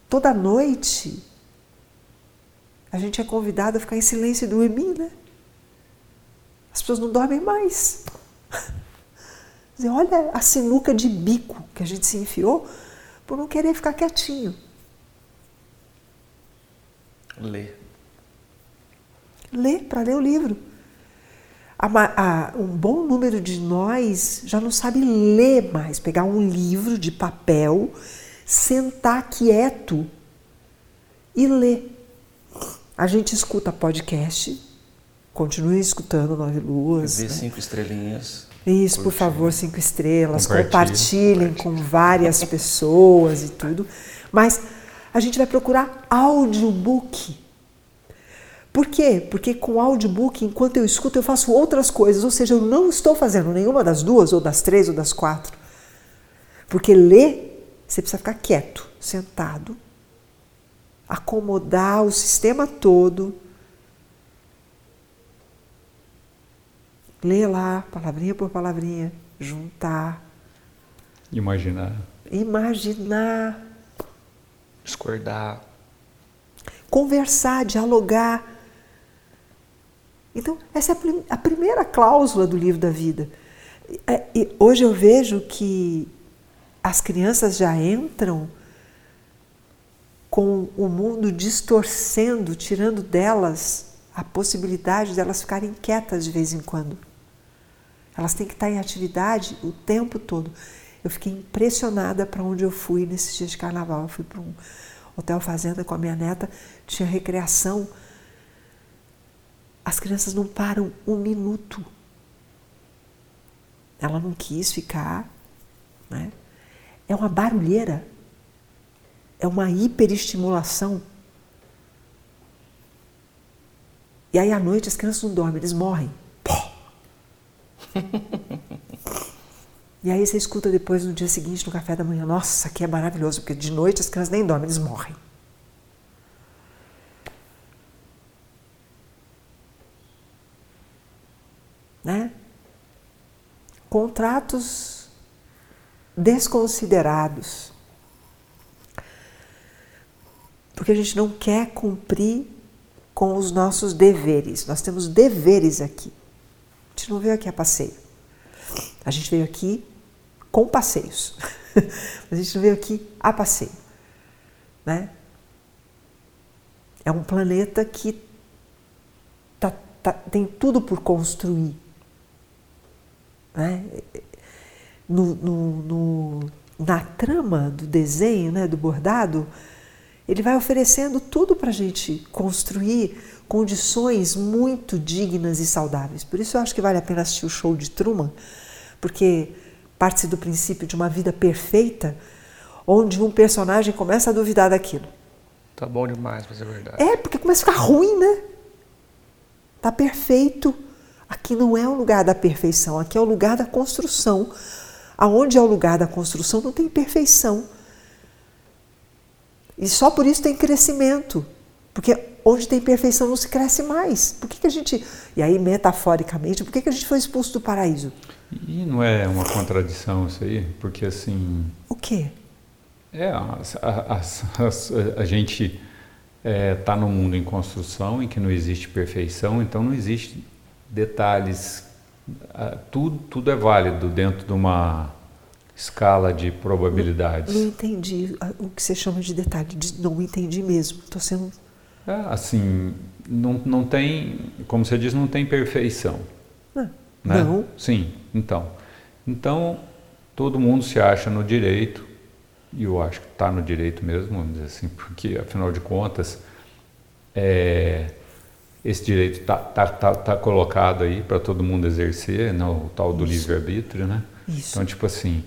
Toda noite a gente é convidado a ficar em silêncio e dormir, né? As pessoas não dormem mais. Olha a sinuca de bico que a gente se enfiou por não querer ficar quietinho. Ler. Ler, para ler o livro. um bom número de nós já não sabe ler mais, pegar um livro de papel sentar quieto e ler. A gente escuta podcast, Continuem escutando Nove Luas. Dê né? cinco estrelinhas. Isso, por favor, cinco estrelas, Compartilhe. compartilhem com várias pessoas e tudo. Mas a gente vai procurar audiobook. Por quê? Porque com audiobook, enquanto eu escuto, eu faço outras coisas. Ou seja, eu não estou fazendo nenhuma das duas, ou das três, ou das quatro. Porque ler, você precisa ficar quieto, sentado, acomodar o sistema todo. Ler lá, palavrinha por palavrinha, juntar, Imaginar. imaginar, Discordar. conversar, dialogar. Então, essa é a, prim- a primeira cláusula do livro da vida. É, e hoje eu vejo que as crianças já entram com o mundo distorcendo, tirando delas a possibilidade delas ficarem quietas de vez em quando. Elas têm que estar em atividade o tempo todo. Eu fiquei impressionada para onde eu fui nesses dias de carnaval. Eu fui para um hotel fazenda com a minha neta, tinha recreação. As crianças não param um minuto. Ela não quis ficar, né? É uma barulheira, é uma hiperestimulação. E aí à noite as crianças não dormem, eles morrem. Pó! E aí você escuta depois no dia seguinte, no café da manhã, nossa, que é maravilhoso, porque de noite as crianças nem dormem, eles morrem. Né? Contratos desconsiderados. Porque a gente não quer cumprir com os nossos deveres. Nós temos deveres aqui. A gente não veio aqui a passeio. A gente veio aqui com passeios. a gente veio aqui a passeio. Né? É um planeta que tá, tá, tem tudo por construir. Né? No, no, no, na trama do desenho, né, do bordado, ele vai oferecendo tudo para a gente construir condições muito dignas e saudáveis. Por isso eu acho que vale a pena assistir o show de Truman, porque parte do princípio de uma vida perfeita, onde um personagem começa a duvidar daquilo. Tá bom demais, mas é verdade. É, porque começa a ficar ruim, né? Tá perfeito. Aqui não é o lugar da perfeição, aqui é o lugar da construção. Aonde é o lugar da construção não tem perfeição. E só por isso tem crescimento. Porque onde tem perfeição não se cresce mais. Por que, que a gente. E aí, metaforicamente, por que, que a gente foi expulso do paraíso? E não é uma contradição isso aí? Porque assim. O quê? É, a, as- as- a gente está num mundo em construção em que não existe perfeição, então não existe detalhes. Tudo, tudo é válido dentro de uma escala de probabilidades. Não entendi ah, o que você chama de detalhe. de- Não entendi mesmo. Estou sendo. É, assim, não, não tem, como você diz, não tem perfeição. Ah, né? Não. Sim, então. Então, todo mundo se acha no direito, e eu acho que está no direito mesmo, vamos dizer assim, porque, afinal de contas, é, esse direito está tá, tá, tá colocado aí para todo mundo exercer, né, o tal do livre-arbítrio, né? Isso. Então, tipo assim,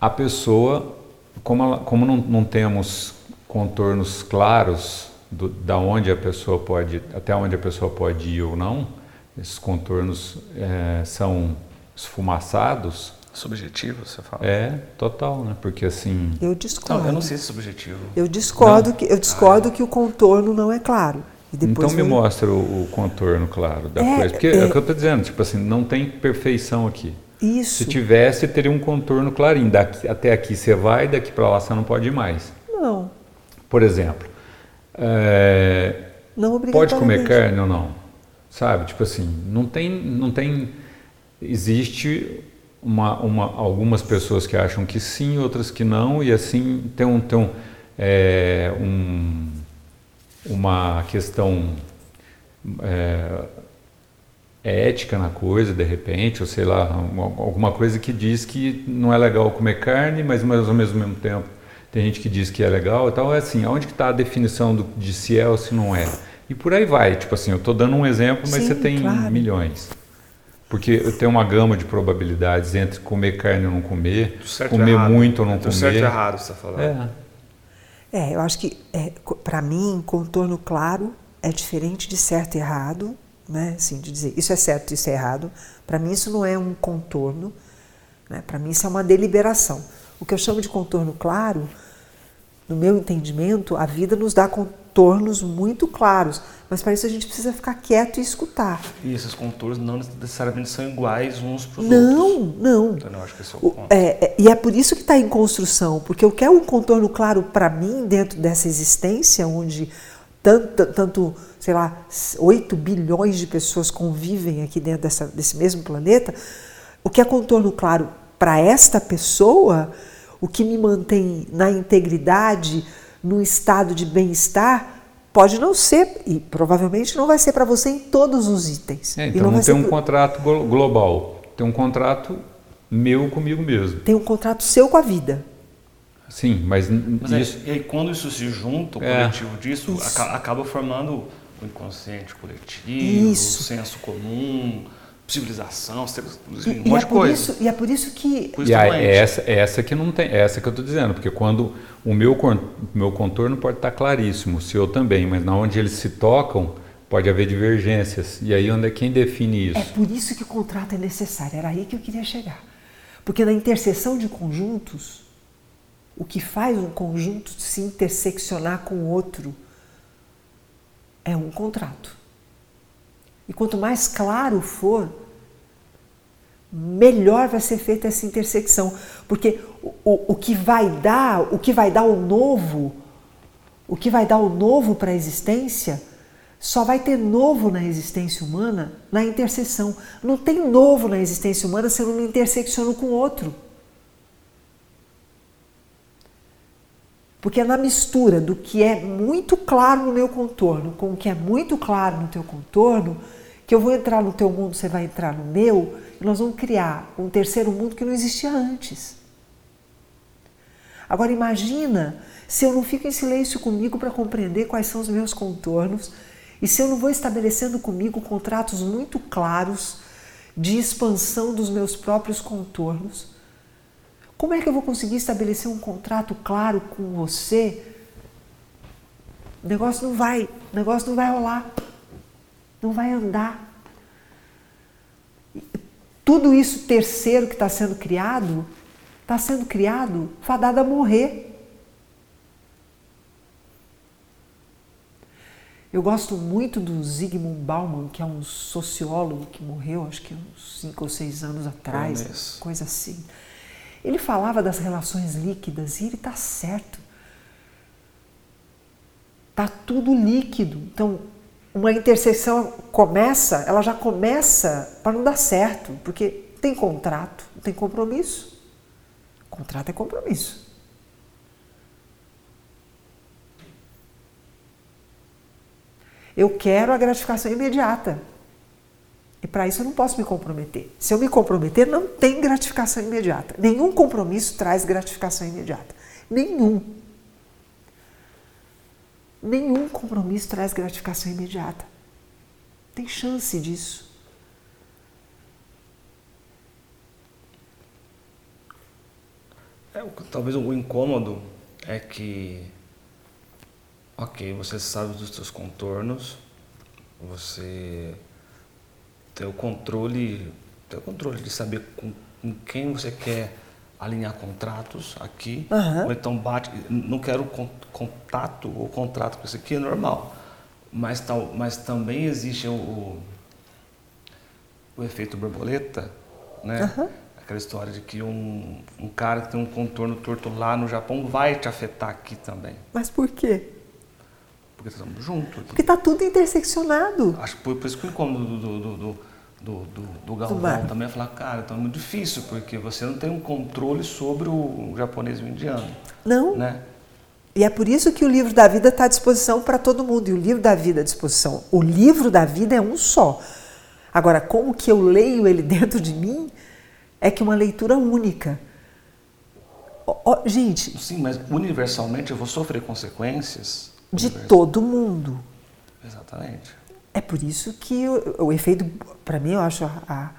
a pessoa, como, ela- como não, não temos contornos claros do, da onde a pessoa pode, até onde a pessoa pode ir ou não, esses contornos eh, são esfumaçados, Subjetivo, você fala? é total, né? Porque assim, Eu discordo. Não, eu não sei se é subjetivo. Eu discordo, que, eu discordo que o contorno não é claro. E então me vem- mostra o, o contorno claro da É, coisa, porque é, é. o que eu estou dizendo, tipo assim, não tem perfeição aqui. Isso. Se tivesse, teria um contorno clarinho. Daqui, até aqui você vai, daqui para lá você não pode ir mais. Não, Por exemplo, é, não pode comer carne ou não? Sabe? Tipo assim, não tem, não tem, existe uma, uma, algumas pessoas que acham que sim, outras que não, e assim tem um, tem um, é, um uma questão é, ética na coisa, de repente, ou sei lá, uma- alguma coisa que diz que não é legal comer carne, mas, mas ao mesmo tempo tem gente que diz que é legal e tal. É assim, aonde que está a definição do, de se é ou se não é? E por aí vai. Tipo assim, eu estou dando um exemplo, mas Sim, você tem claro. milhões. Porque eu tenho uma gama de probabilidades entre comer carne ou não comer, comer errado. muito ou não Do certo e comer. errado, você está falando. É. É, eu acho que, é, para mim, contorno claro é diferente de certo e errado, né? Assim, de dizer isso é certo, isso é errado. Para mim, isso não é um contorno, né? Para mim, isso é uma deliberação. O que eu chamo de contorno claro, no meu entendimento, a vida nos dá contornos muito claros, mas para isso a gente precisa ficar quieto e escutar. E esses contornos não necessariamente são iguais uns para os Não, outros. não. Então, eu acho que esse é o O- ponto. é, é, e é por isso que está em construção, porque eu quero um contorno claro para mim dentro dessa existência onde tanto, tanto, sei lá, 8 bilhões de pessoas convivem aqui dentro dessa, desse mesmo planeta. O que é contorno claro para esta pessoa, o que me mantém na integridade, no estado de bem-estar, pode não ser, e provavelmente não vai ser para você em todos os itens. É, E então não, vai tem um pro- contrato glo- global, tem um contrato meu comigo mesmo. tem um contrato seu com a vida. Sim, mas, Mas aí- isso. e aí, quando isso se junta, o É. coletivo disso, Isso. aca- acaba formando o inconsciente coletivo, Isso. o senso comum, civilização, um E, e monte é de por coisa. isso, e é por isso que Por isso doente. é essa, é essa que não tem, é essa que eu estou dizendo, porque quando o meu, meu contorno pode estar claríssimo, o seu também, mas na onde eles se tocam pode haver divergências. E aí onde é quem define isso? É por isso que o contrato é necessário. Era aí que eu queria chegar. Porque na interseção de conjuntos, o que faz um conjunto se interseccionar com o outro é um contrato. E quanto mais claro for, melhor vai ser feita essa intersecção. Porque o, o, o que vai dar, o que vai dar o novo, o que vai dar o novo para a existência, só vai ter novo na existência humana na interseção. Não tem novo na existência humana se eu não me intersecciono com o outro. Porque é na mistura do que é muito claro no meu contorno com o que é muito claro no teu contorno que eu vou entrar no teu mundo, você vai entrar no meu, e nós vamos criar um terceiro mundo que não existia antes. Agora imagina se eu não fico em silêncio comigo para compreender quais são os meus contornos e se eu não vou estabelecendo comigo contratos muito claros de expansão dos meus próprios contornos. Como é que eu vou conseguir estabelecer um contrato claro com você? O negócio não vai, o negócio não vai rolar. Não vai andar. Tudo isso terceiro que está sendo criado, está sendo criado fadado a morrer. Eu gosto muito do Zygmunt Bauman, que é um sociólogo que morreu, acho que uns cinco ou seis anos atrás, coisa assim. Ele falava das relações líquidas e ele está certo. Está tudo líquido. Então, uma interseção começa, ela já começa para não dar certo, porque tem contrato, não tem compromisso. Contrato é compromisso. Eu quero a gratificação imediata. E para isso eu não posso me comprometer. Se eu me comprometer, não tem gratificação imediata. Nenhum compromisso traz gratificação imediata. Nenhum. Nenhum compromisso traz gratificação imediata. Tem chance disso. É, talvez o incômodo é que, ok, você sabe dos seus contornos, você tem o controle, tem o controle de saber com, com quem você quer alinhar contratos aqui, Aham. ou então bate, não quero con- contato ou contrato com isso aqui, é normal, mas, tal, mas também existe o, o, o efeito borboleta, né? Aham. Aquela história de que um, um cara que tem um contorno torto lá no Japão vai te afetar aqui também. Mas por quê? Porque estamos juntos. Porque está tudo interseccionado. Acho que por, por isso que o incômodo do, do, do, do, do, do, do Galvão mar. também falar, cara, então é muito difícil, porque você não tem um controle sobre o japonês e o indiano. Não. Né? E é por isso que o livro da vida está à disposição para todo mundo. E o livro da vida à disposição. O livro da vida é um só. Agora, como que eu leio ele dentro de mim é que uma leitura única. Ó, ó, gente, Sim, mas universalmente eu vou sofrer consequências. de todo mundo. Exatamente. É por isso que o, o efeito, para mim, eu acho a,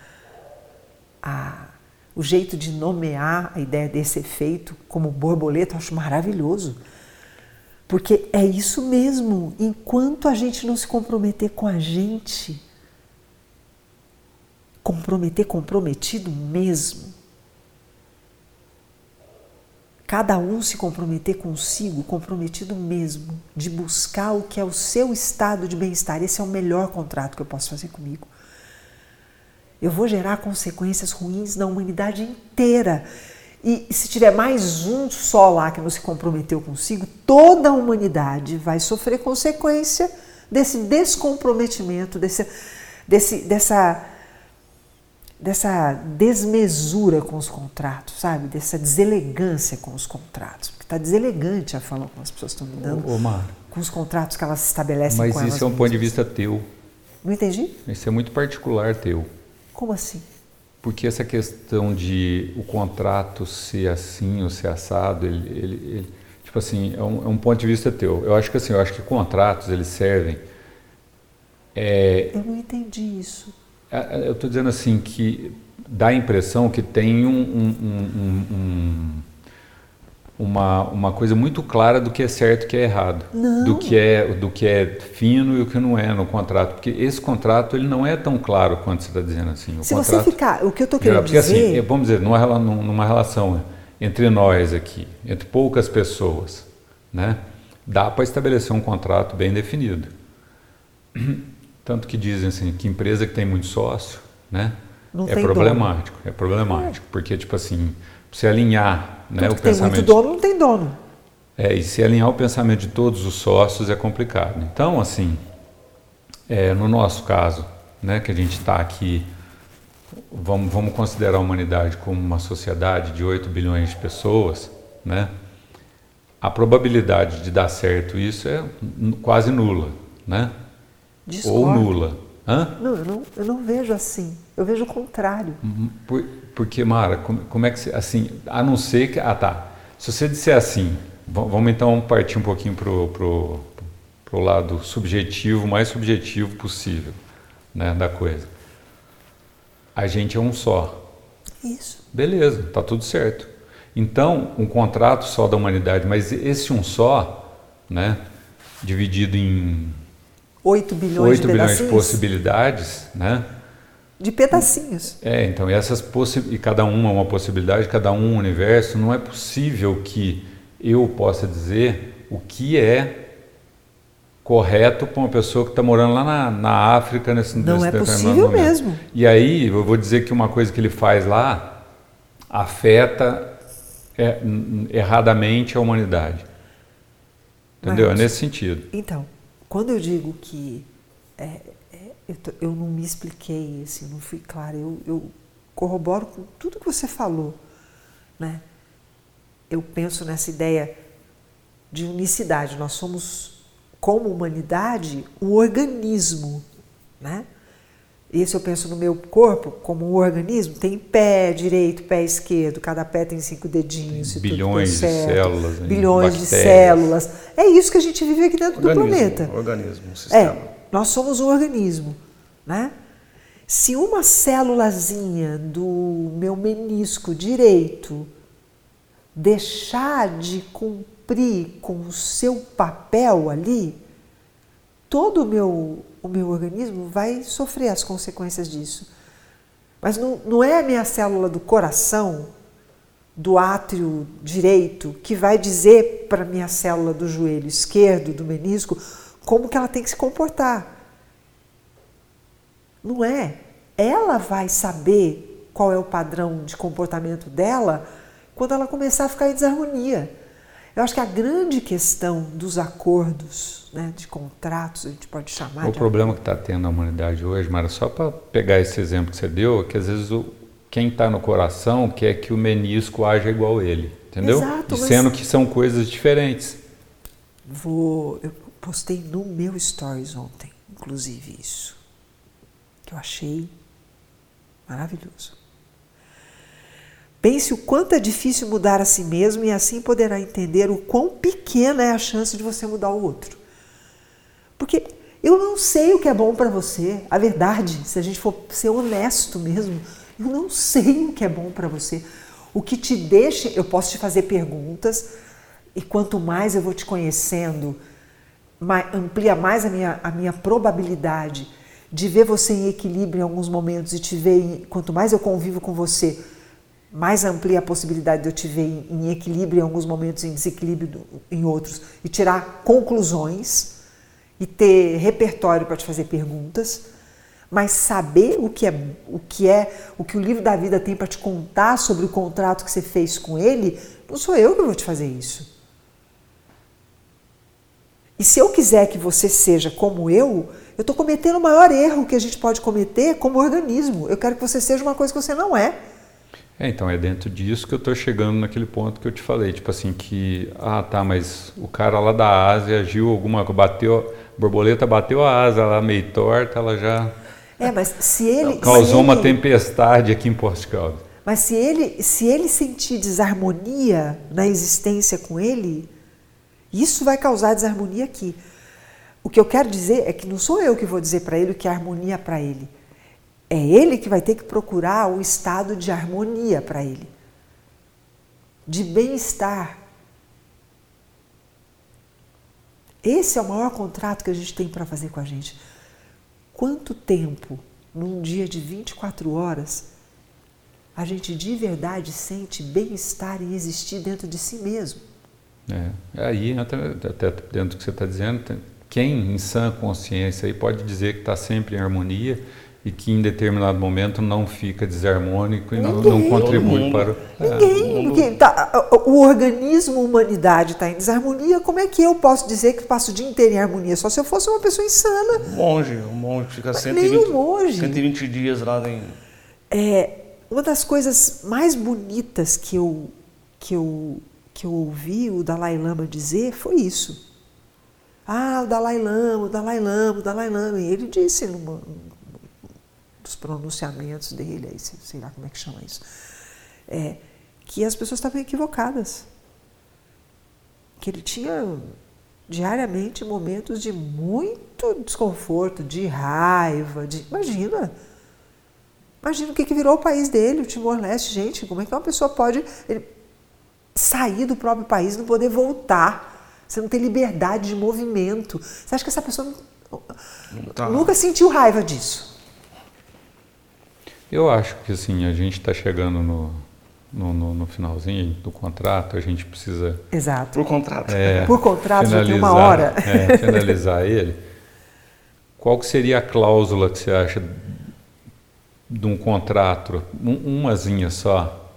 a, o jeito de nomear a ideia desse efeito como borboleta, eu acho maravilhoso. Porque é isso mesmo, enquanto a gente não se comprometer com a gente, comprometer comprometido mesmo, cada um se comprometer consigo, comprometido mesmo, de buscar o que é o seu estado de bem-estar. Esse é o melhor contrato que eu posso fazer comigo. Eu vou gerar consequências ruins na humanidade inteira. E se tiver mais um só lá que não se comprometeu consigo, toda a humanidade vai sofrer consequência desse descomprometimento, desse, desse, dessa dessa desmesura com os contratos, sabe? Dessa deselegância com os contratos. Porque está deselegante a forma como as pessoas estão lidando Ô, Mar, com os contratos que elas estabelecem mas com isso elas é um ponto de vista teu. Não entendi? Isso é muito particular teu. Como assim? Porque essa questão de o contrato ser assim ou ser assado, ele, ele, ele- tipo assim, é um, é um ponto de vista teu. Eu acho que assim, eu acho que contratos eles servem. É, Eu não entendi isso. É, eu estou dizendo assim que dá a impressão que tem um, um- um- um- um- uma, uma coisa muito clara do que é certo e o que é errado, Não. do que é do que é fino e o que não é no contrato, porque esse contrato ele não é tão claro quanto você está dizendo assim. O Se você contrato, ficar, o que eu estou querendo porque assim, dizer, é, vamos dizer, numa, numa relação entre nós aqui, entre poucas pessoas, né, dá para estabelecer um contrato bem definido. Tanto que dizem assim, que empresa que tem muito sócio, né, Não é problemático, é problemático, porque tipo assim, você alinhar, né, tudo o que tem pensamento muito dono não tem dono. é, e se alinhar o pensamento de todos os sócios é complicado. Então, assim, é, no nosso caso, né, que a gente está aqui, vamos, vamos considerar a humanidade como uma sociedade de 8 bilhões de pessoas, né, a probabilidade de dar certo isso é quase nula, né? Ou Discordo. nula. Hã? Não, eu não, eu não vejo assim. Eu vejo o contrário. Por- porque, Mara, como, como é que você, assim, a não ser que, ah tá, se você disser assim, va- vamos então partir um pouquinho pro, pro, pro lado subjetivo, mais subjetivo possível, né, da coisa. A gente é um só, Isso. beleza, tá tudo certo. Então, um contrato só da humanidade, mas esse um só, né, dividido em 8 bilhões 8 de bilhões de possibilidades, né, De pedacinhos. É, então, e essas possi e cada uma é uma possibilidade, cada um um universo, não é possível que eu possa dizer o que é correto para uma pessoa que está morando lá na, na África nesse Não nesse é possível momento. mesmo. E aí, eu vou dizer que uma coisa que ele faz lá afeta é, erradamente a humanidade. Entendeu? Mas- É nesse sentido. Então, quando eu digo que é, é, eu, eu não me expliquei, assim, não fui clara, eu, eu corroboro com tudo que você falou, né? Eu penso nessa ideia de unicidade. Nós somos, como humanidade, um organismo, né? Esse eu penso no meu corpo como um organismo, tem pé direito, pé esquerdo, cada pé tem cinco dedinhos, se bilhões tudo for de certo, células, bilhões de células. É isso que a gente vive aqui dentro do Organismo, planeta. organismo, um sistema. É, nós somos um organismo, né? Se uma célulazinha do meu menisco direito deixar de cumprir com o seu papel ali, todo o meu, o meu organismo vai sofrer as consequências disso. Mas não, não é a minha célula do coração, do átrio direito, que vai dizer para a minha célula do joelho esquerdo, do menisco, como que ela tem que se comportar. Não é. Ela vai saber qual é o padrão de comportamento dela quando ela começar a ficar em desarmonia. Eu acho que a grande questão dos acordos, né, de contratos, a gente pode chamar O de problema que está tendo na humanidade hoje, Mara, só para pegar esse exemplo que você deu, é que às vezes o, quem está no coração quer que o menisco haja igual ele, entendeu? Exato, e sendo que são coisas diferentes. Vou, eu postei no meu stories ontem, inclusive isso, que eu achei maravilhoso. Pense o quanto é difícil mudar a si mesmo e assim poderá entender o quão pequena é a chance de você mudar o outro. Porque Eu não sei o que é bom para você. A verdade, se a gente for ser honesto mesmo, eu não sei o que é bom para você. O que te deixa, eu posso te fazer perguntas e quanto mais eu vou te conhecendo, mais, amplia mais a minha, a minha probabilidade de ver você em equilíbrio em alguns momentos e te ver, em, quanto mais eu convivo com você, mais amplia a possibilidade de eu te ver em, equilíbrio em alguns momentos, em desequilíbrio em outros, e tirar conclusões e ter repertório para te fazer perguntas, mas saber o que é o que é o que o livro da vida tem para te contar sobre o contrato que você fez com ele, não sou eu que vou te fazer isso. E se eu quiser que você seja como eu, eu estou cometendo o maior erro que a gente pode cometer como organismo. Eu quero que você seja uma coisa que você não é. É, então é dentro disso que eu estou chegando naquele ponto que eu te falei, tipo assim que ah tá, mas o cara lá da Ásia agiu alguma bateu, a borboleta bateu a asa lá meio torta, ela já É, mas se ele causou se uma ele, tempestade aqui em Portugal. Mas se ele se ele sentir desarmonia na existência com ele, isso vai causar desarmonia aqui. O que eu quero dizer é que não sou eu que vou dizer para ele o que é harmonia para ele. É ele que vai ter que procurar o estado de harmonia para ele, de bem-estar. Esse é o maior contrato que a gente tem para fazer com a gente. Quanto tempo, num dia de 24 horas, a gente de verdade sente bem-estar em existir dentro de si mesmo? É, aí até dentro do que você está dizendo, quem em sã consciência aí pode dizer que está sempre em harmonia e que em determinado momento não fica desarmônico e não, não contribui para o... Ninguém, ninguém tá, o organismo humanidade está em desarmonia, como é que eu posso dizer que passo o dia inteiro em harmonia? Só se eu fosse uma pessoa insana. Um monge, um monge fica Nem 120, um monge. 120 dias lá em... É, uma das coisas mais bonitas que eu, que eu, que eu ouvi o Dalai Lama dizer foi isso. Ah, o Dalai Lama, o Dalai Lama, o Dalai Lama. E ele disse numa, dos pronunciamentos dele, aí, sei lá como é que chama isso, é, que as pessoas estavam equivocadas. Que ele tinha diariamente momentos de muito desconforto, de raiva, de. Imagina! Imagina o que, que virou o país dele, o Timor-Leste, gente. Como é que uma pessoa pode ele, sair do próprio país e não poder voltar? Você não tem liberdade de movimento. Você acha que essa pessoa não, Tá. nunca sentiu raiva disso? Eu acho que assim, a gente está chegando no, no, no- no finalzinho do contrato, a gente precisa Exato. Por contrato. é, Por contrato já tem uma finalizar- hora. é, finalizar ele. Qual que seria a cláusula que você acha de um contrato, um, umazinha só,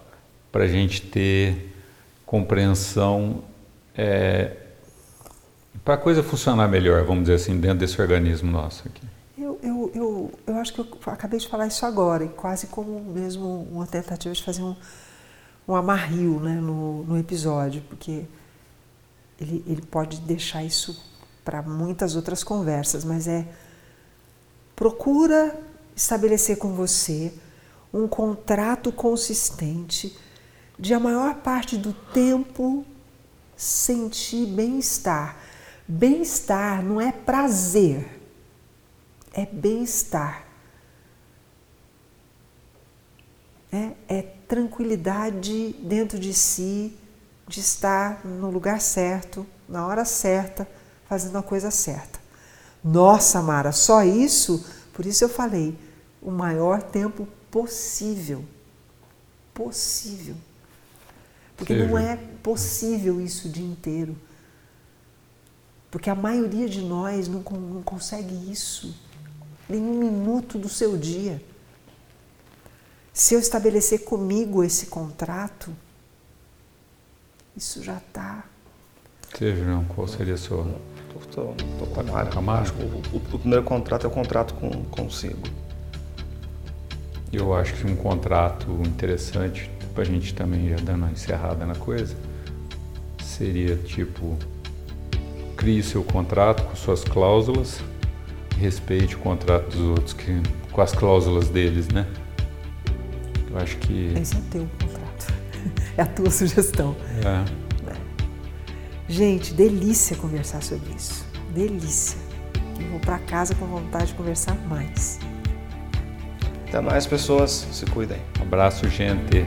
para a gente ter compreensão, para a coisa funcionar melhor, vamos dizer assim, dentro desse organismo nosso aqui? Acho que eu acabei de falar isso agora, e quase como mesmo uma tentativa de fazer um, um amarrio né, no, no episódio, porque ele, ele pode deixar isso para muitas outras conversas, mas é procura estabelecer com você um contrato consistente de a maior parte do tempo sentir bem-estar. Bem-estar não é prazer, é bem-estar. É, é tranquilidade dentro de si, de estar no lugar certo, na hora certa, fazendo a coisa certa. Nossa, Mara, só isso? Por isso eu falei, o maior tempo possível. Possível. Porque não Seja. é possível isso o dia inteiro. Porque a maioria de nós não, não consegue isso em um minuto do seu dia. Se eu estabelecer comigo esse contrato, isso já está. Você, João, qual seria a sua... Tô com a Mara. O, o- o primeiro contrato é o contrato com, consigo. Eu acho que um contrato interessante, para a gente também já dando uma encerrada na coisa, seria tipo: crie seu contrato com suas cláusulas, respeite o contrato dos outros que, com as cláusulas deles, né? Eu acho que. Esse é teu contrato. É a tua sugestão. É, Gente, delícia conversar sobre isso. Delícia. e vou para casa com vontade de conversar mais. Até mais, pessoas. Se cuidem. Abraço, gente.